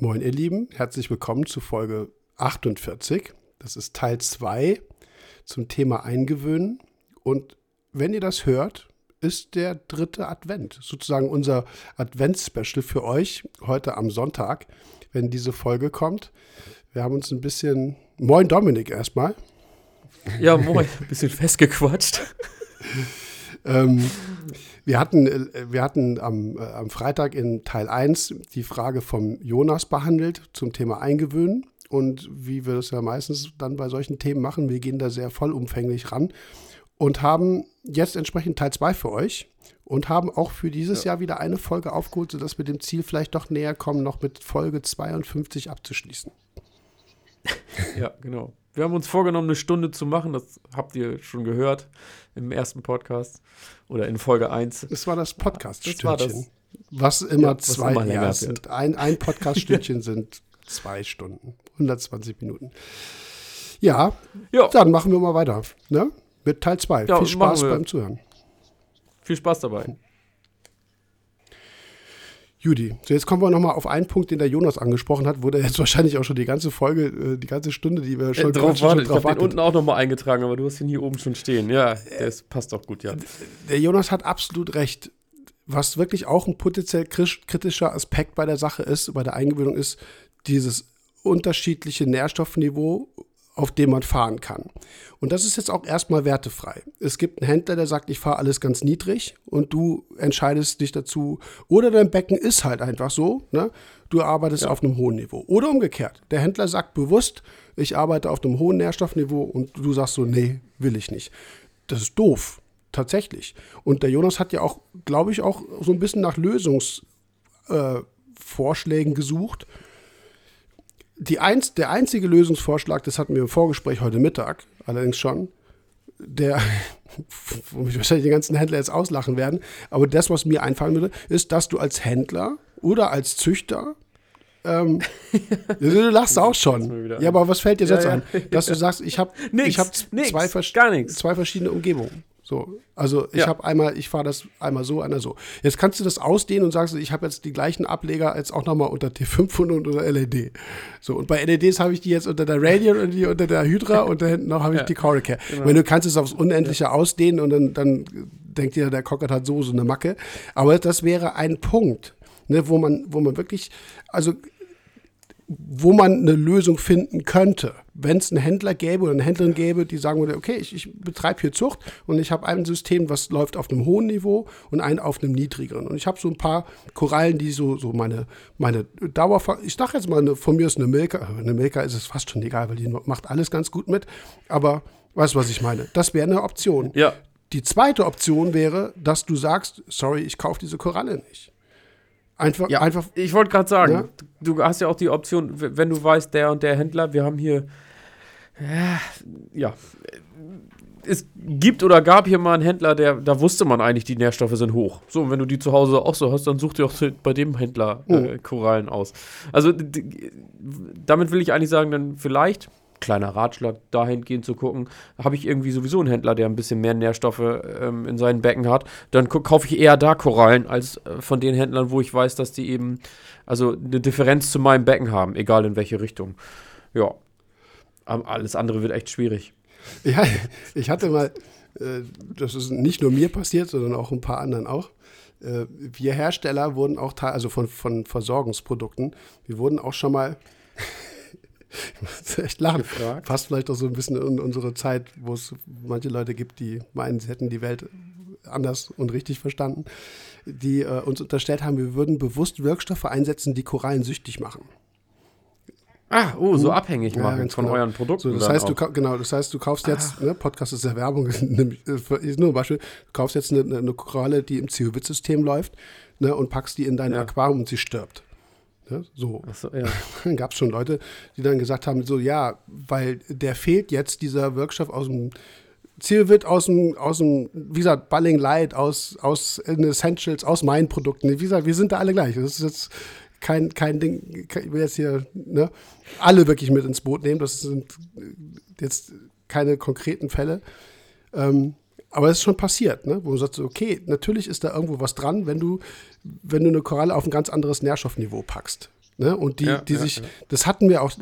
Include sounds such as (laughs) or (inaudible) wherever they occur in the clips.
Moin, ihr Lieben, herzlich willkommen zu Folge 48. Das ist Teil 2 zum Thema Eingewöhnen. Und wenn ihr das hört, ist der dritte Advent, sozusagen unser Adventsspecial für euch heute am Sonntag, wenn diese Folge kommt. Wir haben uns ein bisschen. Moin, Dominik, erstmal. Ja, moin, ein bisschen festgequatscht. (laughs) ähm, wir hatten, äh, wir hatten am, äh, am Freitag in Teil 1 die Frage vom Jonas behandelt zum Thema Eingewöhnen. Und wie wir das ja meistens dann bei solchen Themen machen, wir gehen da sehr vollumfänglich ran und haben jetzt entsprechend Teil 2 für euch und haben auch für dieses ja. Jahr wieder eine Folge aufgeholt, sodass wir dem Ziel vielleicht doch näher kommen, noch mit Folge 52 abzuschließen. Ja, genau. Wir haben uns vorgenommen, eine Stunde zu machen. Das habt ihr schon gehört im ersten Podcast oder in Folge 1. Das war das Podcast-Stündchen. Was immer ja, zwei immer ja, sind. Ein, ein Podcast-Stündchen (laughs) sind zwei Stunden, 120 Minuten. Ja, ja, dann machen wir mal weiter. Ne? Mit Teil 2. Ja, Viel Spaß beim Zuhören. Viel Spaß dabei. Judy, so jetzt kommen wir nochmal auf einen Punkt, den der Jonas angesprochen hat, wo der jetzt (laughs) wahrscheinlich auch schon die ganze Folge, äh, die ganze Stunde, die wir schon äh, drauf warten. Ich habe den unten auch nochmal eingetragen, aber du hast ihn hier oben schon stehen. Ja, das passt doch gut, ja. Der Jonas hat absolut recht. Was wirklich auch ein potenziell kritischer Aspekt bei der Sache ist, bei der Eingewöhnung ist, dieses unterschiedliche Nährstoffniveau auf dem man fahren kann. Und das ist jetzt auch erstmal wertefrei. Es gibt einen Händler, der sagt, ich fahre alles ganz niedrig und du entscheidest dich dazu. Oder dein Becken ist halt einfach so, ne? du arbeitest ja. auf einem hohen Niveau. Oder umgekehrt. Der Händler sagt bewusst, ich arbeite auf einem hohen Nährstoffniveau und du sagst so, nee, will ich nicht. Das ist doof, tatsächlich. Und der Jonas hat ja auch, glaube ich, auch so ein bisschen nach Lösungsvorschlägen äh, gesucht die einz, der einzige Lösungsvorschlag, das hatten wir im Vorgespräch heute Mittag, allerdings schon, der, (laughs) wo mich wahrscheinlich die ganzen Händler jetzt auslachen werden, aber das, was mir einfallen würde, ist, dass du als Händler oder als Züchter ähm, (laughs) du lachst auch schon. Ja, aber was fällt dir ja, jetzt ja. ein? Dass du sagst, ich habe hab zwei, zwei verschiedene Umgebungen. So, also ich ja. habe einmal, ich fahre das einmal so, einmal so. Jetzt kannst du das ausdehnen und sagst, ich habe jetzt die gleichen Ableger als auch nochmal unter T500 und unter LED. So, und bei LEDs habe ich die jetzt unter der Radiant und die unter der Hydra und da hinten noch habe ich ja. die Coracare. Genau. Wenn du kannst es aufs Unendliche ja. ausdehnen und dann, dann denkt dir, der Cockert hat so so eine Macke. Aber das wäre ein Punkt, ne, wo man, wo man wirklich, also wo man eine Lösung finden könnte. Wenn es einen Händler gäbe oder eine Händlerin gäbe, die sagen würde, okay, ich, ich betreibe hier Zucht und ich habe ein System, was läuft auf einem hohen Niveau und ein auf einem niedrigeren. Und ich habe so ein paar Korallen, die so, so meine, meine Dauer, ich sage jetzt mal, eine, von mir ist eine Milka, eine Milka ist es fast schon egal, weil die macht alles ganz gut mit, aber weißt du, was ich meine? Das wäre eine Option. Ja. Die zweite Option wäre, dass du sagst, sorry, ich kaufe diese Koralle nicht. Einfach, ja, einfach. Ich wollte gerade sagen, ja? du hast ja auch die Option, wenn du weißt, der und der Händler, wir haben hier, ja, es gibt oder gab hier mal einen Händler, der, da wusste man eigentlich, die Nährstoffe sind hoch. So, und wenn du die zu Hause auch so hast, dann such dir auch bei dem Händler äh, oh. Korallen aus. Also, damit will ich eigentlich sagen, dann vielleicht kleiner Ratschlag, dahingehend zu gucken, habe ich irgendwie sowieso einen Händler, der ein bisschen mehr Nährstoffe ähm, in seinen Becken hat, dann kaufe ich eher da Korallen als äh, von den Händlern, wo ich weiß, dass die eben also eine Differenz zu meinem Becken haben, egal in welche Richtung. Ja, alles andere wird echt schwierig. Ja, ich hatte mal, äh, das ist nicht nur mir passiert, sondern auch ein paar anderen auch. Äh, wir Hersteller wurden auch, also von, von Versorgungsprodukten, wir wurden auch schon mal ich muss echt lachen. Gefragt. Passt vielleicht auch so ein bisschen in unsere Zeit, wo es manche Leute gibt, die meinen, sie hätten die Welt anders und richtig verstanden, die äh, uns unterstellt haben, wir würden bewusst Wirkstoffe einsetzen, die Korallen süchtig machen. Ah, oh, so hm? abhängig machen ja, von genau. euren Produkten. So, das heißt, du genau, das heißt, du kaufst jetzt, ah. ne, Podcast ist ja Werbung, (laughs) ist nur ein Beispiel, du kaufst jetzt eine, eine Koralle, die im Zielwitz-System läuft, ne, und packst die in dein ja. Aquarium und sie stirbt. Ne? So. so ja. (laughs) Dann gab es schon Leute, die dann gesagt haben, so ja, weil der fehlt jetzt dieser Wirkstoff aus dem Ziel wird aus dem, aus dem, wie gesagt, Balling Light, aus, aus Essentials, aus meinen Produkten. Wie gesagt, wir sind da alle gleich. Das ist jetzt kein, kein Ding, ich will jetzt hier ne, alle wirklich mit ins Boot nehmen. Das sind jetzt keine konkreten Fälle. Ähm, aber es ist schon passiert, ne? wo du sagst, okay, natürlich ist da irgendwo was dran, wenn du, wenn du eine Koralle auf ein ganz anderes Nährstoffniveau packst. Ne? Und die, ja, die ja, sich, ja. das hatten wir auch,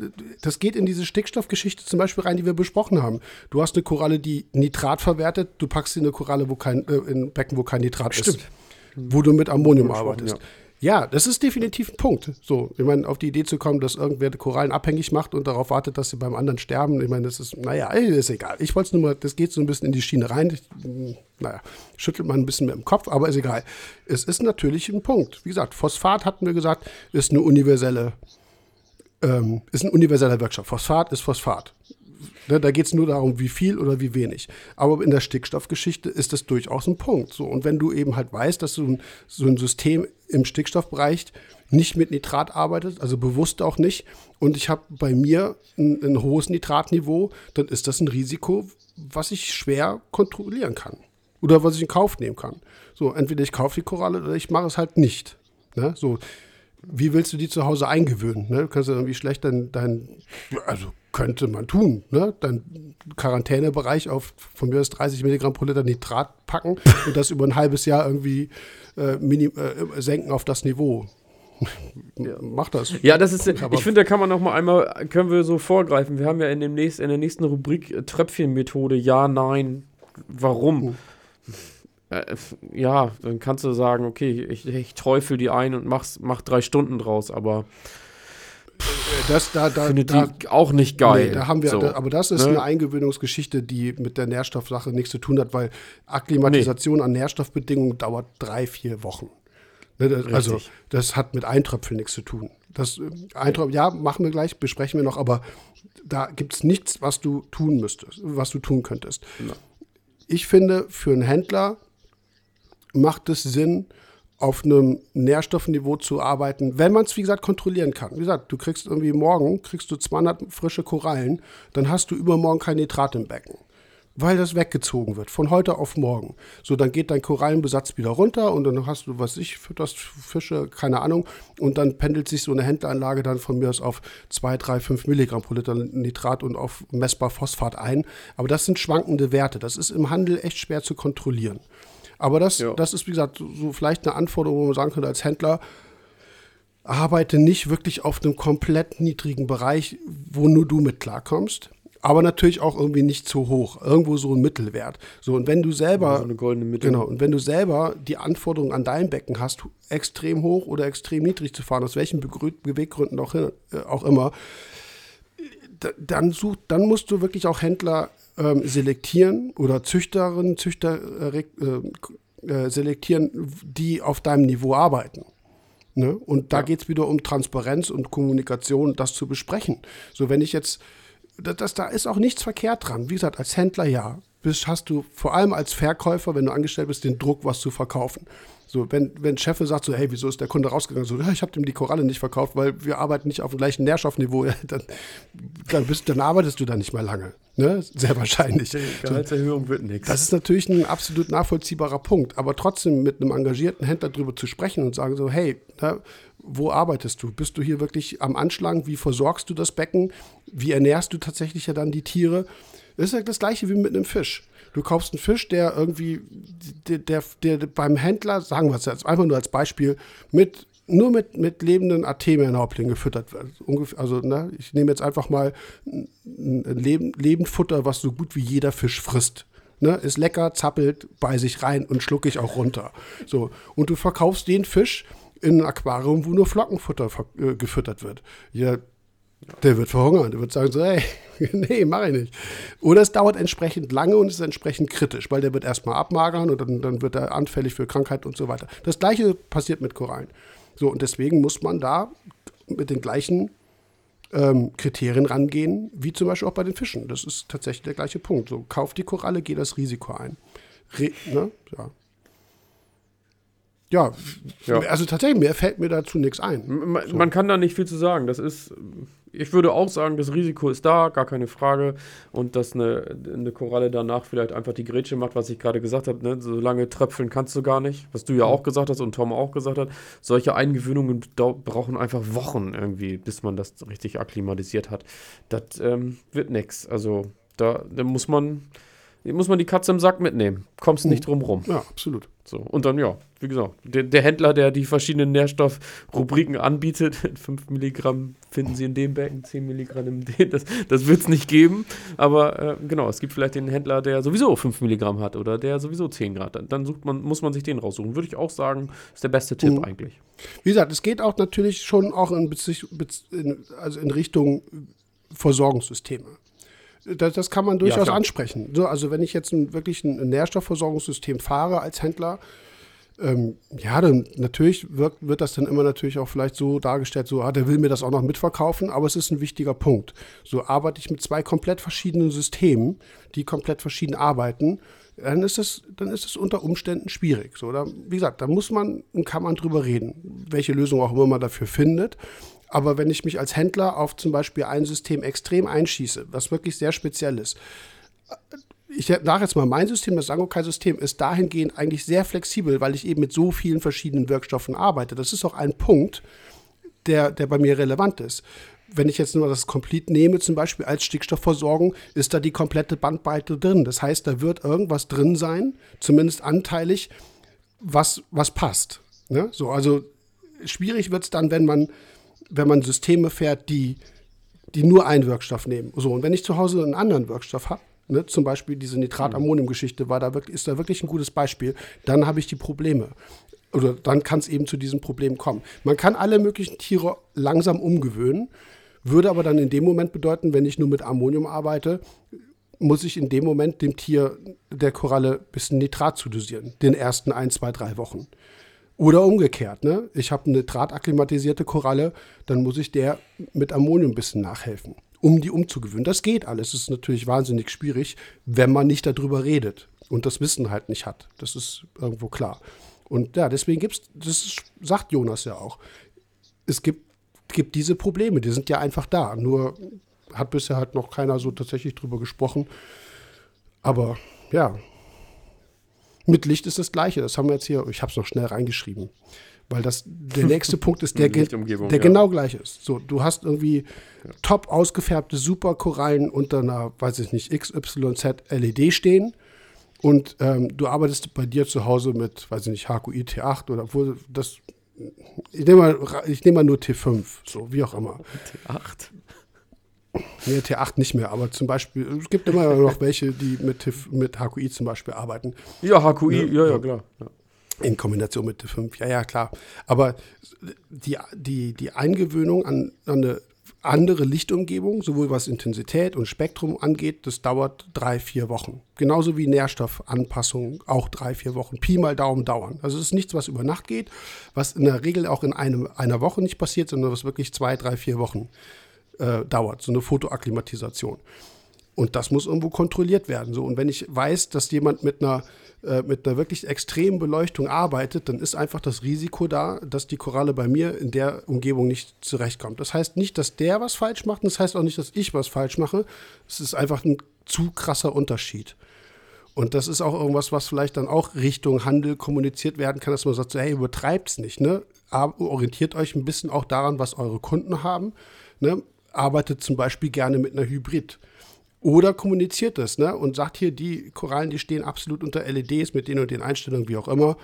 das geht in diese Stickstoffgeschichte zum Beispiel rein, die wir besprochen haben. Du hast eine Koralle, die Nitrat verwertet, du packst sie in eine Koralle, wo kein, äh, in ein Becken, wo kein Nitrat Stimmt. ist. Wo du mit Ammonium arbeitest. Ja, das ist definitiv ein Punkt. So, ich meine, auf die Idee zu kommen, dass irgendwer Korallen abhängig macht und darauf wartet, dass sie beim anderen sterben, ich meine, das ist, naja, ist egal. Ich wollte es nur mal, das geht so ein bisschen in die Schiene rein. Ich, naja, schüttelt man ein bisschen mit dem Kopf, aber ist egal. Es ist natürlich ein Punkt. Wie gesagt, Phosphat hatten wir gesagt, ist eine universelle, ähm, ist ein universeller Wirkstoff. Phosphat ist Phosphat. Ne, da geht es nur darum, wie viel oder wie wenig. Aber in der Stickstoffgeschichte ist das durchaus ein Punkt. So. Und wenn du eben halt weißt, dass du ein, so ein System im Stickstoffbereich nicht mit Nitrat arbeitet, also bewusst auch nicht, und ich habe bei mir ein, ein hohes Nitratniveau, dann ist das ein Risiko, was ich schwer kontrollieren kann. Oder was ich in Kauf nehmen kann. So, entweder ich kaufe die Koralle oder ich mache es halt nicht. Ne? So, wie willst du die zu Hause eingewöhnen? Ne? Du kannst ja irgendwie schlecht dein, dein, also könnte man tun, ne? Dein Quarantänebereich auf von mir aus 30 Milligramm pro Liter Nitrat packen (laughs) und das über ein halbes Jahr irgendwie äh, mini, äh, senken auf das Niveau. Ja. Mach das. Ja, das ist. Aber ich finde, da kann man noch mal einmal, können wir so vorgreifen. Wir haben ja in, dem nächst, in der nächsten Rubrik äh, Tröpfchenmethode. Ja, nein, warum? Mhm. Äh, ja, dann kannst du sagen, okay, ich, ich teufel die ein und mach's, mach drei Stunden draus, aber das da, da, finde da, die auch nicht geil. Nee, da haben wir, so. da, aber das ist ne? eine Eingewöhnungsgeschichte, die mit der Nährstoffsache nichts zu tun hat, weil Akklimatisation nee. an Nährstoffbedingungen dauert drei, vier Wochen. Ne, das, also das hat mit Eintröpfeln nichts zu tun. Das äh, Eintröpfeln, ja, machen wir gleich, besprechen wir noch, aber da gibt es nichts, was du tun müsstest, was du tun könntest. Ja. Ich finde, für einen Händler macht es Sinn, auf einem Nährstoffniveau zu arbeiten, wenn man es, wie gesagt, kontrollieren kann. Wie gesagt, du kriegst irgendwie morgen, kriegst du 200 frische Korallen, dann hast du übermorgen kein Nitrat im Becken, weil das weggezogen wird, von heute auf morgen. So, dann geht dein Korallenbesatz wieder runter und dann hast du, was ich, fütterst Fische, keine Ahnung, und dann pendelt sich so eine Händleranlage dann von mir aus auf 2, 3, 5 Milligramm pro Liter Nitrat und auf messbar Phosphat ein. Aber das sind schwankende Werte. Das ist im Handel echt schwer zu kontrollieren. Aber das, ja. das ist, wie gesagt, so vielleicht eine Anforderung, wo man sagen könnte, als Händler, arbeite nicht wirklich auf einem komplett niedrigen Bereich, wo nur du mit klarkommst. Aber natürlich auch irgendwie nicht zu hoch. Irgendwo so ein Mittelwert. So, und wenn du selber. So eine goldene Mitte. Genau. Und wenn du selber die Anforderungen an dein Becken hast, extrem hoch oder extrem niedrig zu fahren, aus welchen Beweggründen auch, hin, äh, auch immer, dann, such, dann musst du wirklich auch Händler ähm, selektieren oder Züchterinnen, Züchter äh, äh, äh, selektieren, die auf deinem Niveau arbeiten. Ne? Und da ja. geht es wieder um Transparenz und Kommunikation, das zu besprechen. So, wenn ich jetzt, das, das, da ist auch nichts verkehrt dran. Wie gesagt, als Händler ja, bist, hast du vor allem als Verkäufer, wenn du angestellt bist, den Druck, was zu verkaufen. So, wenn, wenn Chef sagt so, hey, wieso ist der Kunde rausgegangen? So, ja, ich habe dem die Koralle nicht verkauft, weil wir arbeiten nicht auf dem gleichen Nährstoffniveau. dann, dann, bist, dann arbeitest du da nicht mehr lange. Ne? Sehr wahrscheinlich. Die Gehaltserhöhung so, wird nichts. Das ist natürlich ein absolut nachvollziehbarer Punkt. Aber trotzdem mit einem engagierten Händler darüber zu sprechen und sagen so, hey, na, wo arbeitest du? Bist du hier wirklich am Anschlag? Wie versorgst du das Becken? Wie ernährst du tatsächlich ja dann die Tiere? Das ist ja das gleiche wie mit einem Fisch. Du kaufst einen Fisch, der irgendwie, der, der, der beim Händler, sagen wir es jetzt einfach nur als Beispiel, mit nur mit, mit lebenden Artemien-Häuptlingen gefüttert wird. Also, ne, ich nehme jetzt einfach mal ein Leben, Lebendfutter, was so gut wie jeder Fisch frisst. Ne, ist lecker, zappelt, beiß ich rein und schlucke ich auch runter. So. Und du verkaufst den Fisch in ein Aquarium, wo nur Flockenfutter äh, gefüttert wird. Ja, der wird verhungern. Der wird sagen so, hey, (laughs) nee, mach ich nicht. Oder es dauert entsprechend lange und ist entsprechend kritisch, weil der wird erstmal abmagern und dann, dann wird er anfällig für Krankheit und so weiter. Das gleiche passiert mit Korallen. So, und deswegen muss man da mit den gleichen ähm, Kriterien rangehen, wie zum Beispiel auch bei den Fischen. Das ist tatsächlich der gleiche Punkt. So, kauf die Koralle, geh das Risiko ein. Re ne? ja. Ja, ja, also tatsächlich, mir fällt mir dazu nichts ein. Man, so. man, kann da nicht viel zu sagen. Das ist, ich würde auch sagen, das Risiko ist da, gar keine Frage. Und dass eine, eine Koralle danach vielleicht einfach die Grätsche macht, was ich gerade gesagt habe, ne? so lange tröpfeln kannst du gar nicht. Was du ja auch gesagt hast und Tom auch gesagt hat. Solche Eingewöhnungen brauchen einfach Wochen irgendwie, bis man das richtig akklimatisiert hat. Das ähm, wird nichts. Also da, da muss man muss man die Katze im Sack mitnehmen. Kommst nicht drum rum. Ja, absolut. So, und dann, ja, wie gesagt, der, der Händler, der die verschiedenen Nährstoffrubriken anbietet, (laughs) 5 Milligramm finden Sie in dem Becken, 10 Milligramm in dem, das, das wird es nicht geben. Aber äh, genau, es gibt vielleicht den Händler, der sowieso 5 Milligramm hat oder der sowieso 10 Grad. Dann, dann sucht man, muss man sich den raussuchen. Würde ich auch sagen, ist der beste Tipp mhm. eigentlich. Wie gesagt, es geht auch natürlich schon auch in, in, also in Richtung Versorgungssysteme. Das, das kann man durchaus ja, ansprechen. So, also wenn ich jetzt ein, wirklich ein, Nährstoffversorgungssystem fahre als Händler, ähm, ja, dann natürlich wird, wird das dann immer natürlich auch vielleicht so dargestellt, so, ah, der will mir das auch noch mitverkaufen, aber es ist ein wichtiger Punkt. So arbeite ich mit zwei komplett verschiedenen Systemen, die komplett verschieden arbeiten, dann ist es, dann ist es unter Umständen schwierig. So, da, wie gesagt, da muss man und kann man drüber reden, welche Lösung auch immer man dafür findet. Aber wenn ich mich als Händler auf zum Beispiel ein System extrem einschieße, was wirklich sehr speziell ist, ich sage jetzt mal, mein System, das Sangokai-System, ist dahingehend eigentlich sehr flexibel, weil ich eben mit so vielen verschiedenen Wirkstoffen arbeite. Das ist auch ein Punkt, der, der bei mir relevant ist. Wenn ich jetzt nur das Complete nehme, zum Beispiel als Stickstoffversorgung, ist da die komplette Bandbreite drin. Das heißt, da wird irgendwas drin sein, zumindest anteilig, was, was passt. Ne? So, also schwierig wird es dann, wenn man wenn man Systeme fährt, die, die nur einen Wirkstoff nehmen. So, und wenn ich zu Hause einen anderen Wirkstoff habe, ne, zum Beispiel diese Nitrat-Ammonium-Geschichte da ist da wirklich ein gutes Beispiel, dann habe ich die Probleme. Oder dann kann es eben zu diesem Problem kommen. Man kann alle möglichen Tiere langsam umgewöhnen, würde aber dann in dem Moment bedeuten, wenn ich nur mit Ammonium arbeite, muss ich in dem Moment dem Tier der Koralle ein bisschen Nitrat zudosieren, den ersten ein, zwei, drei Wochen. Oder umgekehrt, ne? Ich habe eine drahtakklimatisierte Koralle, dann muss ich der mit Ammonium ein bisschen nachhelfen, um die umzugewöhnen. Das geht alles. Das ist natürlich wahnsinnig schwierig, wenn man nicht darüber redet und das Wissen halt nicht hat. Das ist irgendwo klar. Und ja, deswegen gibt es, das sagt Jonas ja auch, es gibt, gibt diese Probleme, die sind ja einfach da. Nur hat bisher halt noch keiner so tatsächlich drüber gesprochen. Aber ja, mit Licht ist das Gleiche. Das haben wir jetzt hier, ich habe es noch schnell reingeschrieben. Weil das, der (laughs) nächste Punkt ist, der, der ja. genau gleich ist. So, du hast irgendwie ja. top ausgefärbte Superkorallen unter einer, weiß ich nicht, XYZ LED stehen. Und ähm, du arbeitest bei dir zu Hause mit, weiß ich nicht, HQI T8 oder wo das. Ich nehme mal, nehm mal nur T5, so wie auch immer. T8? Nee, T8 nicht mehr, aber zum Beispiel, es gibt immer (laughs) noch welche, die mit, mit HQI zum Beispiel arbeiten. Ja, HQI, ja, ja, ja klar. Ja. In Kombination mit T5, ja, ja, klar. Aber die, die, die Eingewöhnung an, an eine andere Lichtumgebung, sowohl was Intensität und Spektrum angeht, das dauert drei, vier Wochen. Genauso wie Nährstoffanpassungen auch drei, vier Wochen. Pi mal Daumen dauern. Also es ist nichts, was über Nacht geht, was in der Regel auch in einem, einer Woche nicht passiert, sondern was wirklich zwei, drei, vier Wochen äh, dauert, so eine Fotoakklimatisation. Und das muss irgendwo kontrolliert werden. So. Und wenn ich weiß, dass jemand mit einer, äh, mit einer wirklich extremen Beleuchtung arbeitet, dann ist einfach das Risiko da, dass die Koralle bei mir in der Umgebung nicht zurechtkommt. Das heißt nicht, dass der was falsch macht, und das heißt auch nicht, dass ich was falsch mache. Es ist einfach ein zu krasser Unterschied. Und das ist auch irgendwas, was vielleicht dann auch Richtung Handel kommuniziert werden kann, dass man sagt, so, hey, übertreibt es nicht, ne? orientiert euch ein bisschen auch daran, was eure Kunden haben. Ne? Arbeitet zum Beispiel gerne mit einer Hybrid. Oder kommuniziert das ne? und sagt hier, die Korallen, die stehen absolut unter LEDs mit den und den Einstellungen, wie auch immer.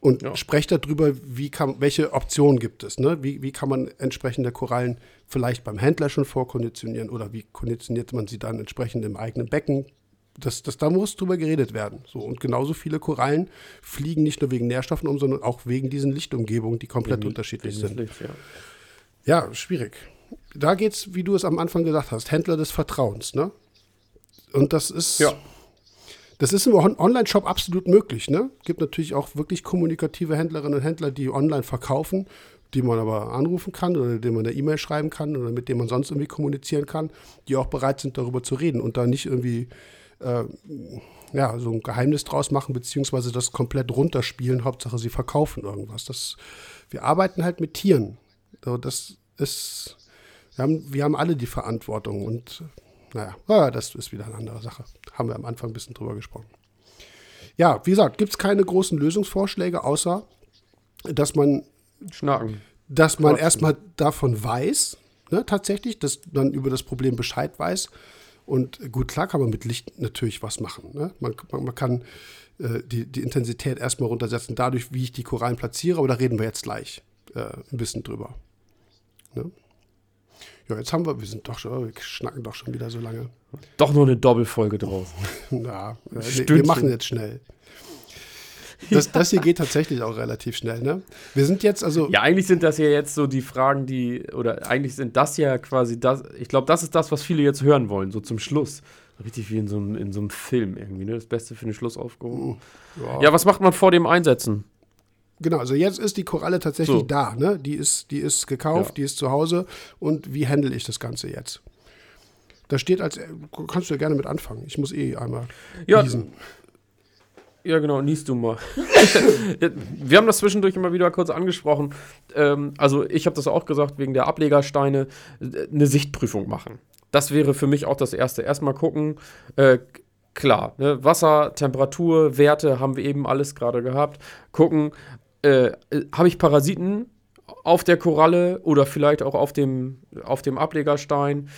Und ja. sprecht darüber, wie kann, welche Optionen gibt es. Ne? Wie, wie kann man entsprechende Korallen vielleicht beim Händler schon vorkonditionieren oder wie konditioniert man sie dann entsprechend im eigenen Becken? Das, das, da muss drüber geredet werden. So, und genauso viele Korallen fliegen nicht nur wegen Nährstoffen um, sondern auch wegen diesen Lichtumgebungen, die komplett wegen, unterschiedlich wegen sind. Licht, ja. ja, schwierig da geht es, wie du es am Anfang gesagt hast, Händler des Vertrauens, ne? Und das ist, ja. das ist im Online-Shop absolut möglich, ne? Gibt natürlich auch wirklich kommunikative Händlerinnen und Händler, die online verkaufen, die man aber anrufen kann oder denen man eine E-Mail schreiben kann oder mit denen man sonst irgendwie kommunizieren kann, die auch bereit sind, darüber zu reden und da nicht irgendwie äh, ja, so ein Geheimnis draus machen, beziehungsweise das komplett runterspielen. Hauptsache, sie verkaufen irgendwas. Das, wir arbeiten halt mit Tieren. Das ist wir haben, wir haben alle die Verantwortung und naja, das ist wieder eine andere Sache. Haben wir am Anfang ein bisschen drüber gesprochen. Ja, wie gesagt, gibt es keine großen Lösungsvorschläge, außer dass man Schnacken. Dass man erstmal davon weiß, ne, tatsächlich, dass man über das Problem Bescheid weiß Und gut, klar kann man mit Licht natürlich was machen. Ne? Man, man, man, kann äh, die, die Intensität erstmal runtersetzen, dadurch, wie ich die Korallen platziere, aber da reden wir jetzt gleich äh, ein bisschen drüber. Ne? Ja, jetzt haben wir, wir sind doch schon, wir schnacken doch schon wieder so lange. Doch nur eine Doppelfolge draus. (laughs) Na, äh, wir machen jetzt schnell. Das, das, hier geht tatsächlich auch relativ schnell, ne? Wir sind jetzt also. Ja, eigentlich sind das ja jetzt so die Fragen, die, oder eigentlich sind das ja quasi das, ich glaube, das ist das, was viele jetzt hören wollen, so zum Schluss. Richtig wie in so, einem, in so einem Film irgendwie, ne? Das Beste für den Schluss aufgehoben. Ja. ja, was macht man vor dem Einsetzen? Genau, also jetzt ist die Koralle tatsächlich so. da, ne? Die ist, die ist gekauft, ja. die ist zu Hause. Und wie handle ich das Ganze jetzt? Da steht als, kannst du ja gerne mit anfangen. Ich muss eh einmal ja, Ja, genau, niest du mal. (laughs) Wir haben das zwischendurch immer wieder kurz angesprochen. Ähm, also, ich habe das auch gesagt, wegen der Ablegersteine, äh, eine Sichtprüfung machen. Das wäre für mich auch das Erste. Erstmal gucken, äh, klar, ne, Wasser, Temperatur, Werte haben wir eben alles gerade gehabt. Gucken, äh, habe ich Parasiten auf der Koralle oder vielleicht auch auf dem, auf dem Ablegerstein.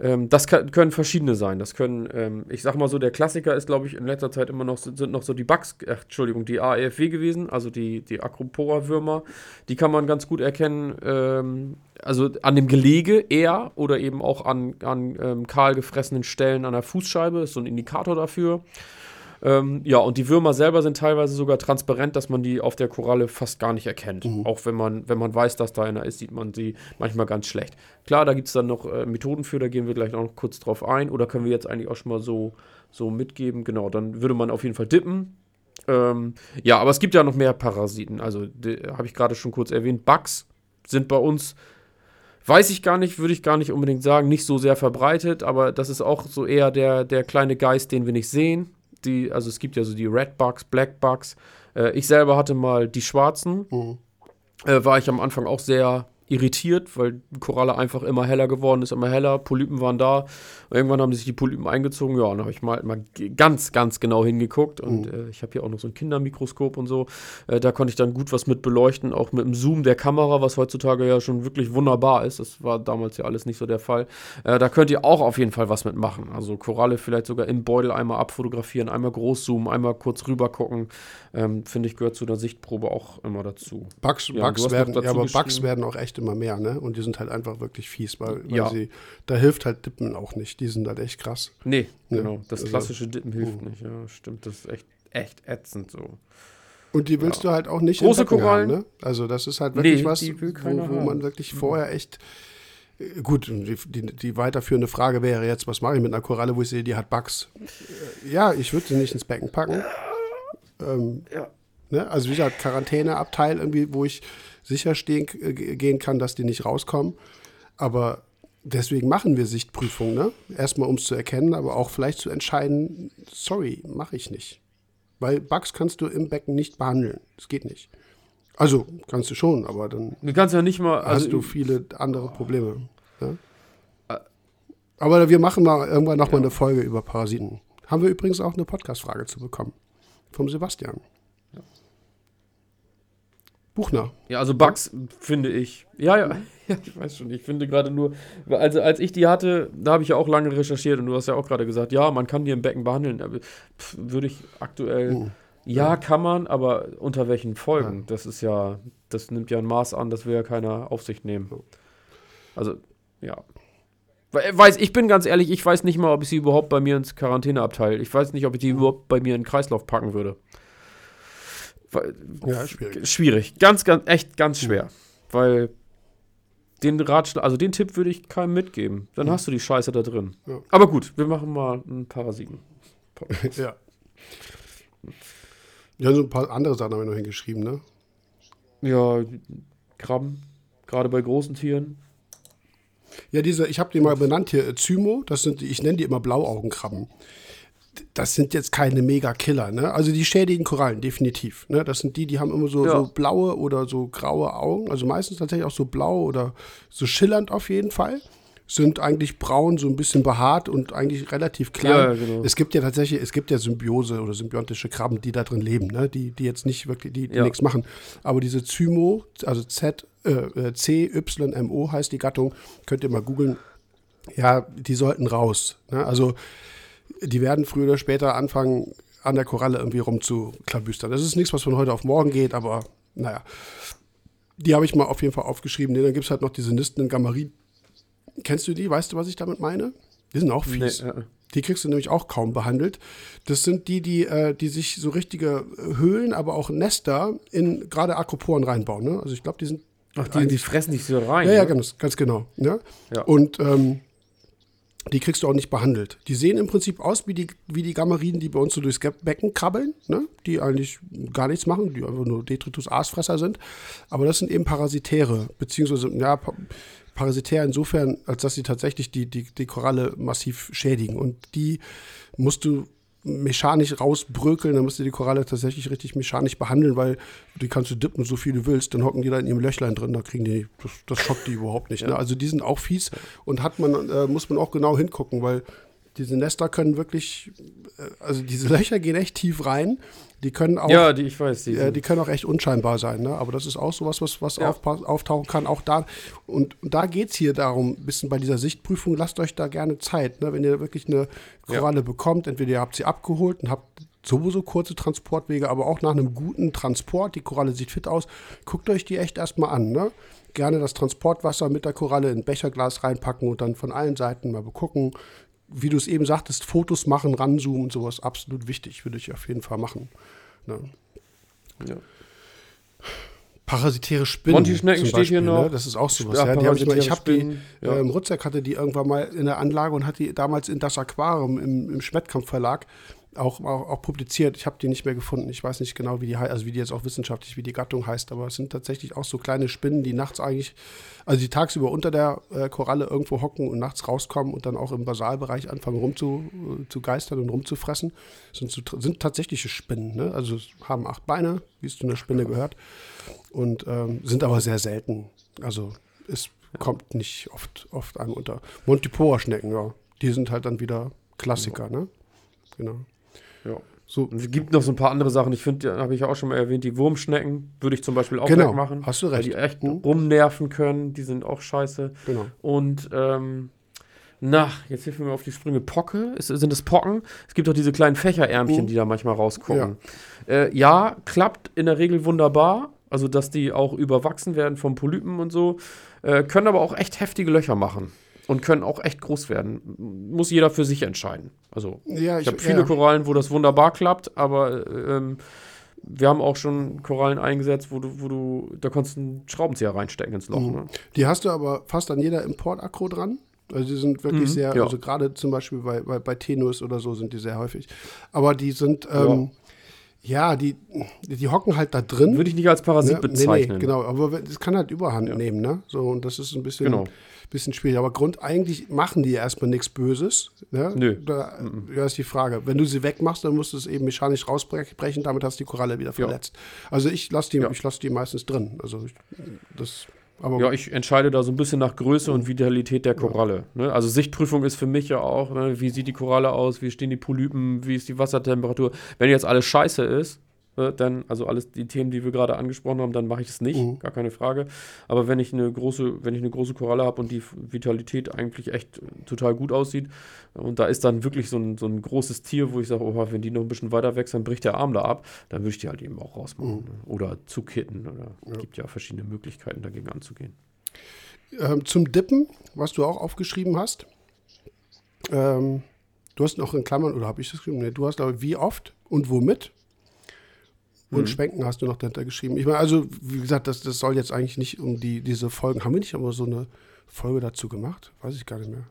Ähm, das kann, können verschiedene sein. Das können, ähm, ich sag mal so, der Klassiker ist, glaube ich, in letzter Zeit immer noch, sind noch so die Bugs, äh, Entschuldigung, die AEFW gewesen, also die, die Acropora-Würmer. Die kann man ganz gut erkennen, ähm, also an dem Gelege eher oder eben auch an, an ähm, kahl gefressenen Stellen an der Fußscheibe, ist so ein Indikator dafür. Ähm, ja, und die Würmer selber sind teilweise sogar transparent, dass man die auf der Koralle fast gar nicht erkennt. Mhm. Auch wenn man, wenn man weiß, dass da einer ist, sieht man sie manchmal ganz schlecht. Klar, da gibt es dann noch äh, Methoden für, da gehen wir gleich noch kurz drauf ein. Oder können wir jetzt eigentlich auch schon mal so, so mitgeben? Genau, dann würde man auf jeden Fall dippen. Ähm, ja, aber es gibt ja noch mehr Parasiten. Also, habe ich gerade schon kurz erwähnt. Bugs sind bei uns Weiß ich gar nicht, würde ich gar nicht unbedingt sagen, nicht so sehr verbreitet, aber das ist auch so eher der, der kleine Geist, den wir nicht sehen die, also es gibt ja so die Red Bugs, Black Bugs. Äh, ich selber hatte mal die schwarzen. Mhm. Äh, war ich am Anfang auch sehr irritiert, weil die Koralle einfach immer heller geworden ist, immer heller. Polypen waren da. Irgendwann haben sich die Polypen eingezogen. Ja, dann habe ich mal, mal ganz, ganz genau hingeguckt. Und mhm. äh, ich habe hier auch noch so ein Kindermikroskop und so. Äh, da konnte ich dann gut was mit beleuchten, auch mit dem Zoom der Kamera, was heutzutage ja schon wirklich wunderbar ist. Das war damals ja alles nicht so der Fall. Äh, da könnt ihr auch auf jeden Fall was mitmachen. Also Koralle vielleicht sogar im Beutel einmal abfotografieren, einmal groß zoomen, einmal kurz rüber gucken. Ähm, Finde ich, gehört zu der Sichtprobe auch immer dazu. Bugs, ja, Bugs werden, ja, aber Bugs werden auch echt immer mehr, ne? Und die sind halt einfach wirklich fies, weil, weil ja. sie, da hilft halt Dippen auch nicht. Die sind halt echt krass. Nee, ne? genau. Das also, klassische Dippen hilft uh. nicht, ja, stimmt. Das ist echt, echt ätzend so. Und die willst ja. du halt auch nicht Große Korallen? Haben, ne? Also das ist halt wirklich nee, was, wo, wo man wirklich vorher echt äh, Gut, die, die, die, weiterführende Frage wäre jetzt, was mache ich mit einer Koralle, wo ich sehe, die hat Bugs? Ja, ich würde sie nicht ins Becken packen. Ähm, ja. Ne? Also wie gesagt, Quarantäneabteil irgendwie, wo ich sicher stehen, äh, gehen kann, dass die nicht rauskommen. Aber deswegen machen wir Sichtprüfungen. Ne? Erstmal, um es zu erkennen, aber auch vielleicht zu entscheiden, sorry, mache ich nicht. Weil Bugs kannst du im Becken nicht behandeln. Das geht nicht. Also, kannst du schon, aber dann du kannst ja nicht mal, also hast du viele andere Probleme. Ja? Äh. Aber wir machen mal irgendwann nochmal ja. eine Folge über Parasiten. Haben wir übrigens auch eine Podcast-Frage zu bekommen. Vom Sebastian. Buchner. Ja, also Bugs finde ich. Ja, ja, (laughs) ja, ich weiß schon. Ich finde gerade nur, also als ich die hatte, da habe ich ja auch lange recherchiert und du hast ja auch gerade gesagt, ja, man kann die im Becken behandeln. Würde ich aktuell. Oh. Ja, ja, kann man, aber unter welchen Folgen? Ja. Das ist ja, das nimmt ja ein Maß an, das will ja keiner auf sich nehmen. Also, ja. Weiß, ich bin ganz ehrlich, ich weiß nicht mal, ob ich sie überhaupt bei mir ins Quarantäneabteil. Ich weiß nicht, ob ich die überhaupt bei mir in den Kreislauf packen würde. Ja, schwierig. Schwierig. Ganz, ganz, echt ganz schwer. Weil den Ratschlag, also den Tipp würde ich keinem mitgeben. Dann ja. hast du die Scheiße da drin. Ja. Aber gut, wir machen mal einen Parasiten. (laughs) ja. Ja, so ein paar andere Sachen haben wir noch hingeschrieben, ne? Ja, Krabben, gerade bei großen Tieren. Ja, diese, ich habe die mal benannt hier, Zymo, das sind, ich nenne die immer Blauaugenkrabben das sind jetzt keine Mega-Killer, ne? Also die schädigen Korallen, definitiv. Ne? Das sind die, die haben immer so, ja. so, blaue oder so graue Augen. Also meistens tatsächlich auch so blau oder so schillernd auf jeden Fall. Sind eigentlich braun, so ein bisschen behaart und eigentlich relativ klein. Ja, genau. Es gibt ja tatsächlich, es gibt ja Symbiose oder symbiontische Krabben, die da drin leben, ne? Die, die jetzt nicht wirklich, die, die ja. nichts machen. Aber diese Zymo, also Z, äh, C, Y, M, O heißt die Gattung, könnt ihr mal googeln Ja, die sollten raus. Ne? Also die werden früher oder später anfangen, an der Koralle irgendwie rumzuklabüstern. Das ist nichts, was von heute auf morgen geht, aber naja. Die habe ich mal auf jeden Fall aufgeschrieben. Dann gibt es halt noch diese Nisten in Gamarin. Kennst du die? Weißt du, was ich damit meine? Die sind auch fies. Nee, äh. Die kriegst du nämlich auch kaum behandelt. Das sind die, die, äh, die sich so richtige Höhlen, aber auch Nester in gerade Akroporen reinbauen. Ne? Also ich glaube, die sind. Ach, die, die fressen sich so rein. Ja, ja, ne? ganz, ganz genau. Ne? Ja. Und ähm, die kriegst du auch nicht behandelt. Die sehen im Prinzip aus wie die, wie die Gammariden, die bei uns so durchs Becken krabbeln, ne? die eigentlich gar nichts machen, die einfach nur Detritus-Aasfresser sind. Aber das sind eben Parasitäre, beziehungsweise, ja, parasitär insofern, als dass sie tatsächlich die, die, die Koralle massiv schädigen. Und die musst du mechanisch rausbrökeln, dann musst du die Koralle tatsächlich richtig mechanisch behandeln, weil die kannst du dippen, so viel du willst, dann hocken die da in ihrem Löchlein drin, da kriegen die, das, das schockt die überhaupt nicht. Ne? Also die sind auch fies und hat man, äh, muss man auch genau hingucken, weil diese Nester können wirklich, äh, also diese (laughs) Löcher gehen echt tief rein. Die können auch, ja, die, ich weiß, die, äh, die können auch echt unscheinbar sein. Ne? Aber das ist auch sowas, was, was ja. auftauchen kann. Auch da, und, und da geht es hier darum, ein bisschen bei dieser Sichtprüfung, lasst euch da gerne Zeit. Ne? Wenn ihr wirklich eine Koralle ja. bekommt, entweder ihr habt sie abgeholt und habt sowieso kurze Transportwege, aber auch nach einem guten Transport, die Koralle sieht fit aus, guckt euch die echt erstmal an. Ne? Gerne das Transportwasser mit der Koralle in ein Becherglas reinpacken und dann von allen Seiten mal begucken, wie du es eben sagtest, Fotos machen, ranzoomen und sowas, absolut wichtig, würde ich auf jeden Fall machen. Ne? Ja. Parasitäre Spinnen. Monty-Schnecken steht hier noch. Ne? Das ist auch sowas. Ja, ja, ich ich habe die, ja. ähm, Rutzek hatte die irgendwann mal in der Anlage und hat die damals in das Aquarium im, im Schmettkampf Verlag auch, auch, auch publiziert. Ich habe die nicht mehr gefunden. Ich weiß nicht genau, wie die also wie die jetzt auch wissenschaftlich, wie die Gattung heißt, aber es sind tatsächlich auch so kleine Spinnen, die nachts eigentlich, also die tagsüber unter der äh, Koralle irgendwo hocken und nachts rauskommen und dann auch im Basalbereich anfangen rumzu äh, und rumzufressen. Das sind, so, sind tatsächliche Spinnen, ne? Also haben acht Beine, wie es zu einer Spinne gehört. Und ähm, sind aber sehr selten. Also es kommt nicht oft, oft einem unter. Montipoa-Schnecken, ja. Die sind halt dann wieder Klassiker, ne? Genau. Ja. So. es gibt noch so ein paar andere Sachen. Ich finde, habe ich auch schon mal erwähnt, die Wurmschnecken würde ich zum Beispiel auch genau. wegmachen. Hast du recht. Weil die echt mhm. rumnerven können. Die sind auch scheiße. Genau. Und ähm, na, jetzt hilf mir auf die Sprünge. Pocke? Ist, sind es Pocken? Es gibt auch diese kleinen Fächerärmchen, mhm. die da manchmal rausgucken. Ja. Äh, ja, klappt in der Regel wunderbar. Also, dass die auch überwachsen werden von Polypen und so. Äh, können aber auch echt heftige Löcher machen und können auch echt groß werden. Muss jeder für sich entscheiden. Also ja, ich, ich habe viele ja. Korallen, wo das wunderbar klappt, aber ähm, wir haben auch schon Korallen eingesetzt, wo du, wo du, da konntest du einen Schraubenzieher reinstecken ins Loch. Mhm. Ne? Die hast du aber fast an jeder Import-Akro dran. Also die sind wirklich mhm, sehr, ja. also gerade zum Beispiel bei, bei, bei Tenus oder so sind die sehr häufig. Aber die sind, ähm, ja, die, die hocken halt da drin. Würde ich nicht als Parasit ne? bezeichnen. Nee, nee, genau, aber es kann halt Überhand ja. nehmen, ne? So, und das ist ein bisschen, genau. Bisschen schwierig. Aber Grund, eigentlich machen die erstmal nichts Böses. Ne? Nö. Da, da ist die Frage. Wenn du sie wegmachst, dann musst du es eben mechanisch rausbrechen, damit hast du die Koralle wieder verletzt. Ja. Also ich lasse die, ja. lass die meistens drin. Also ich, das aber ja, ich entscheide da so ein bisschen nach Größe und Vitalität der Koralle. Ja. Ne? Also Sichtprüfung ist für mich ja auch, ne? wie sieht die Koralle aus, wie stehen die Polypen, wie ist die Wassertemperatur. Wenn jetzt alles scheiße ist, ne, dann, also alles die Themen, die wir gerade angesprochen haben, dann mache ich es nicht, mhm. gar keine Frage. Aber wenn ich eine große, wenn ich eine große Koralle habe und die Vitalität eigentlich echt total gut aussieht, und da ist dann wirklich so ein, so ein großes Tier, wo ich sage, oh, wenn die noch ein bisschen weiter wächst, dann bricht der Arm da ab, dann würde ich die halt eben auch rausmachen. Mhm. Ne? Oder zukitten. Oder ja. gibt ja verschiedene Möglichkeiten, dagegen anzugehen. Ähm, zum Dippen, was du auch aufgeschrieben hast. Ähm, du hast noch in Klammern, oder habe ich das geschrieben? Nee, du hast aber wie oft und womit? Und mhm. Schwenken hast du noch dahinter geschrieben. Ich meine, also, wie gesagt, das, das soll jetzt eigentlich nicht um die, diese Folgen. Haben wir nicht aber so eine Folge dazu gemacht? Weiß ich gar nicht mehr.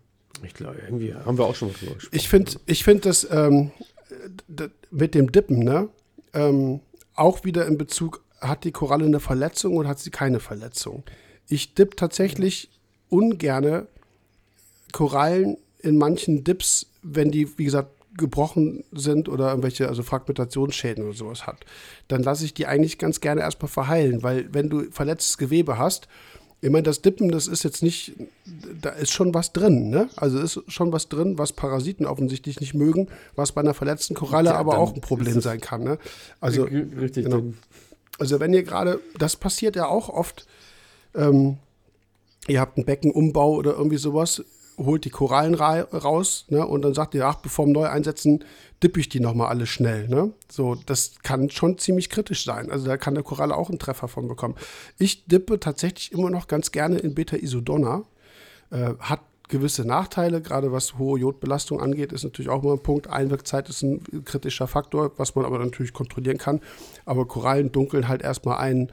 Ich glaube, irgendwie haben wir auch schon mal drüber gesprochen. Ich finde ich find das ähm, mit dem Dippen, ne? Ähm, auch wieder in Bezug, hat die Koralle eine Verletzung oder hat sie keine Verletzung? Ich dipp tatsächlich ungerne Korallen in manchen Dips, wenn die, wie gesagt, gebrochen sind oder irgendwelche, also Fragmentationsschäden oder sowas hat, dann lasse ich die eigentlich ganz gerne erstmal verheilen, weil wenn du verletztes Gewebe hast, ich meine, das Dippen, das ist jetzt nicht, da ist schon was drin, ne? Also ist schon was drin, was Parasiten offensichtlich nicht mögen, was bei einer verletzten Koralle ja, aber auch ein Problem sein kann, ne? Also, richtig. Genau. Also wenn ihr gerade, das passiert ja auch oft, ähm, ihr habt einen Beckenumbau oder irgendwie sowas holt die Korallen ra raus ne, und dann sagt ihr, ach, bevor wir neu einsetzen, dippe ich die nochmal alle schnell. Ne? So, das kann schon ziemlich kritisch sein. Also da kann der Koralle auch einen Treffer von bekommen. Ich dippe tatsächlich immer noch ganz gerne in Beta-Isodonna. Äh, hat gewisse Nachteile, gerade was hohe Jodbelastung angeht, ist natürlich auch immer ein Punkt. Einwirkzeit ist ein kritischer Faktor, was man aber natürlich kontrollieren kann. Aber Korallen dunkeln halt erstmal ein,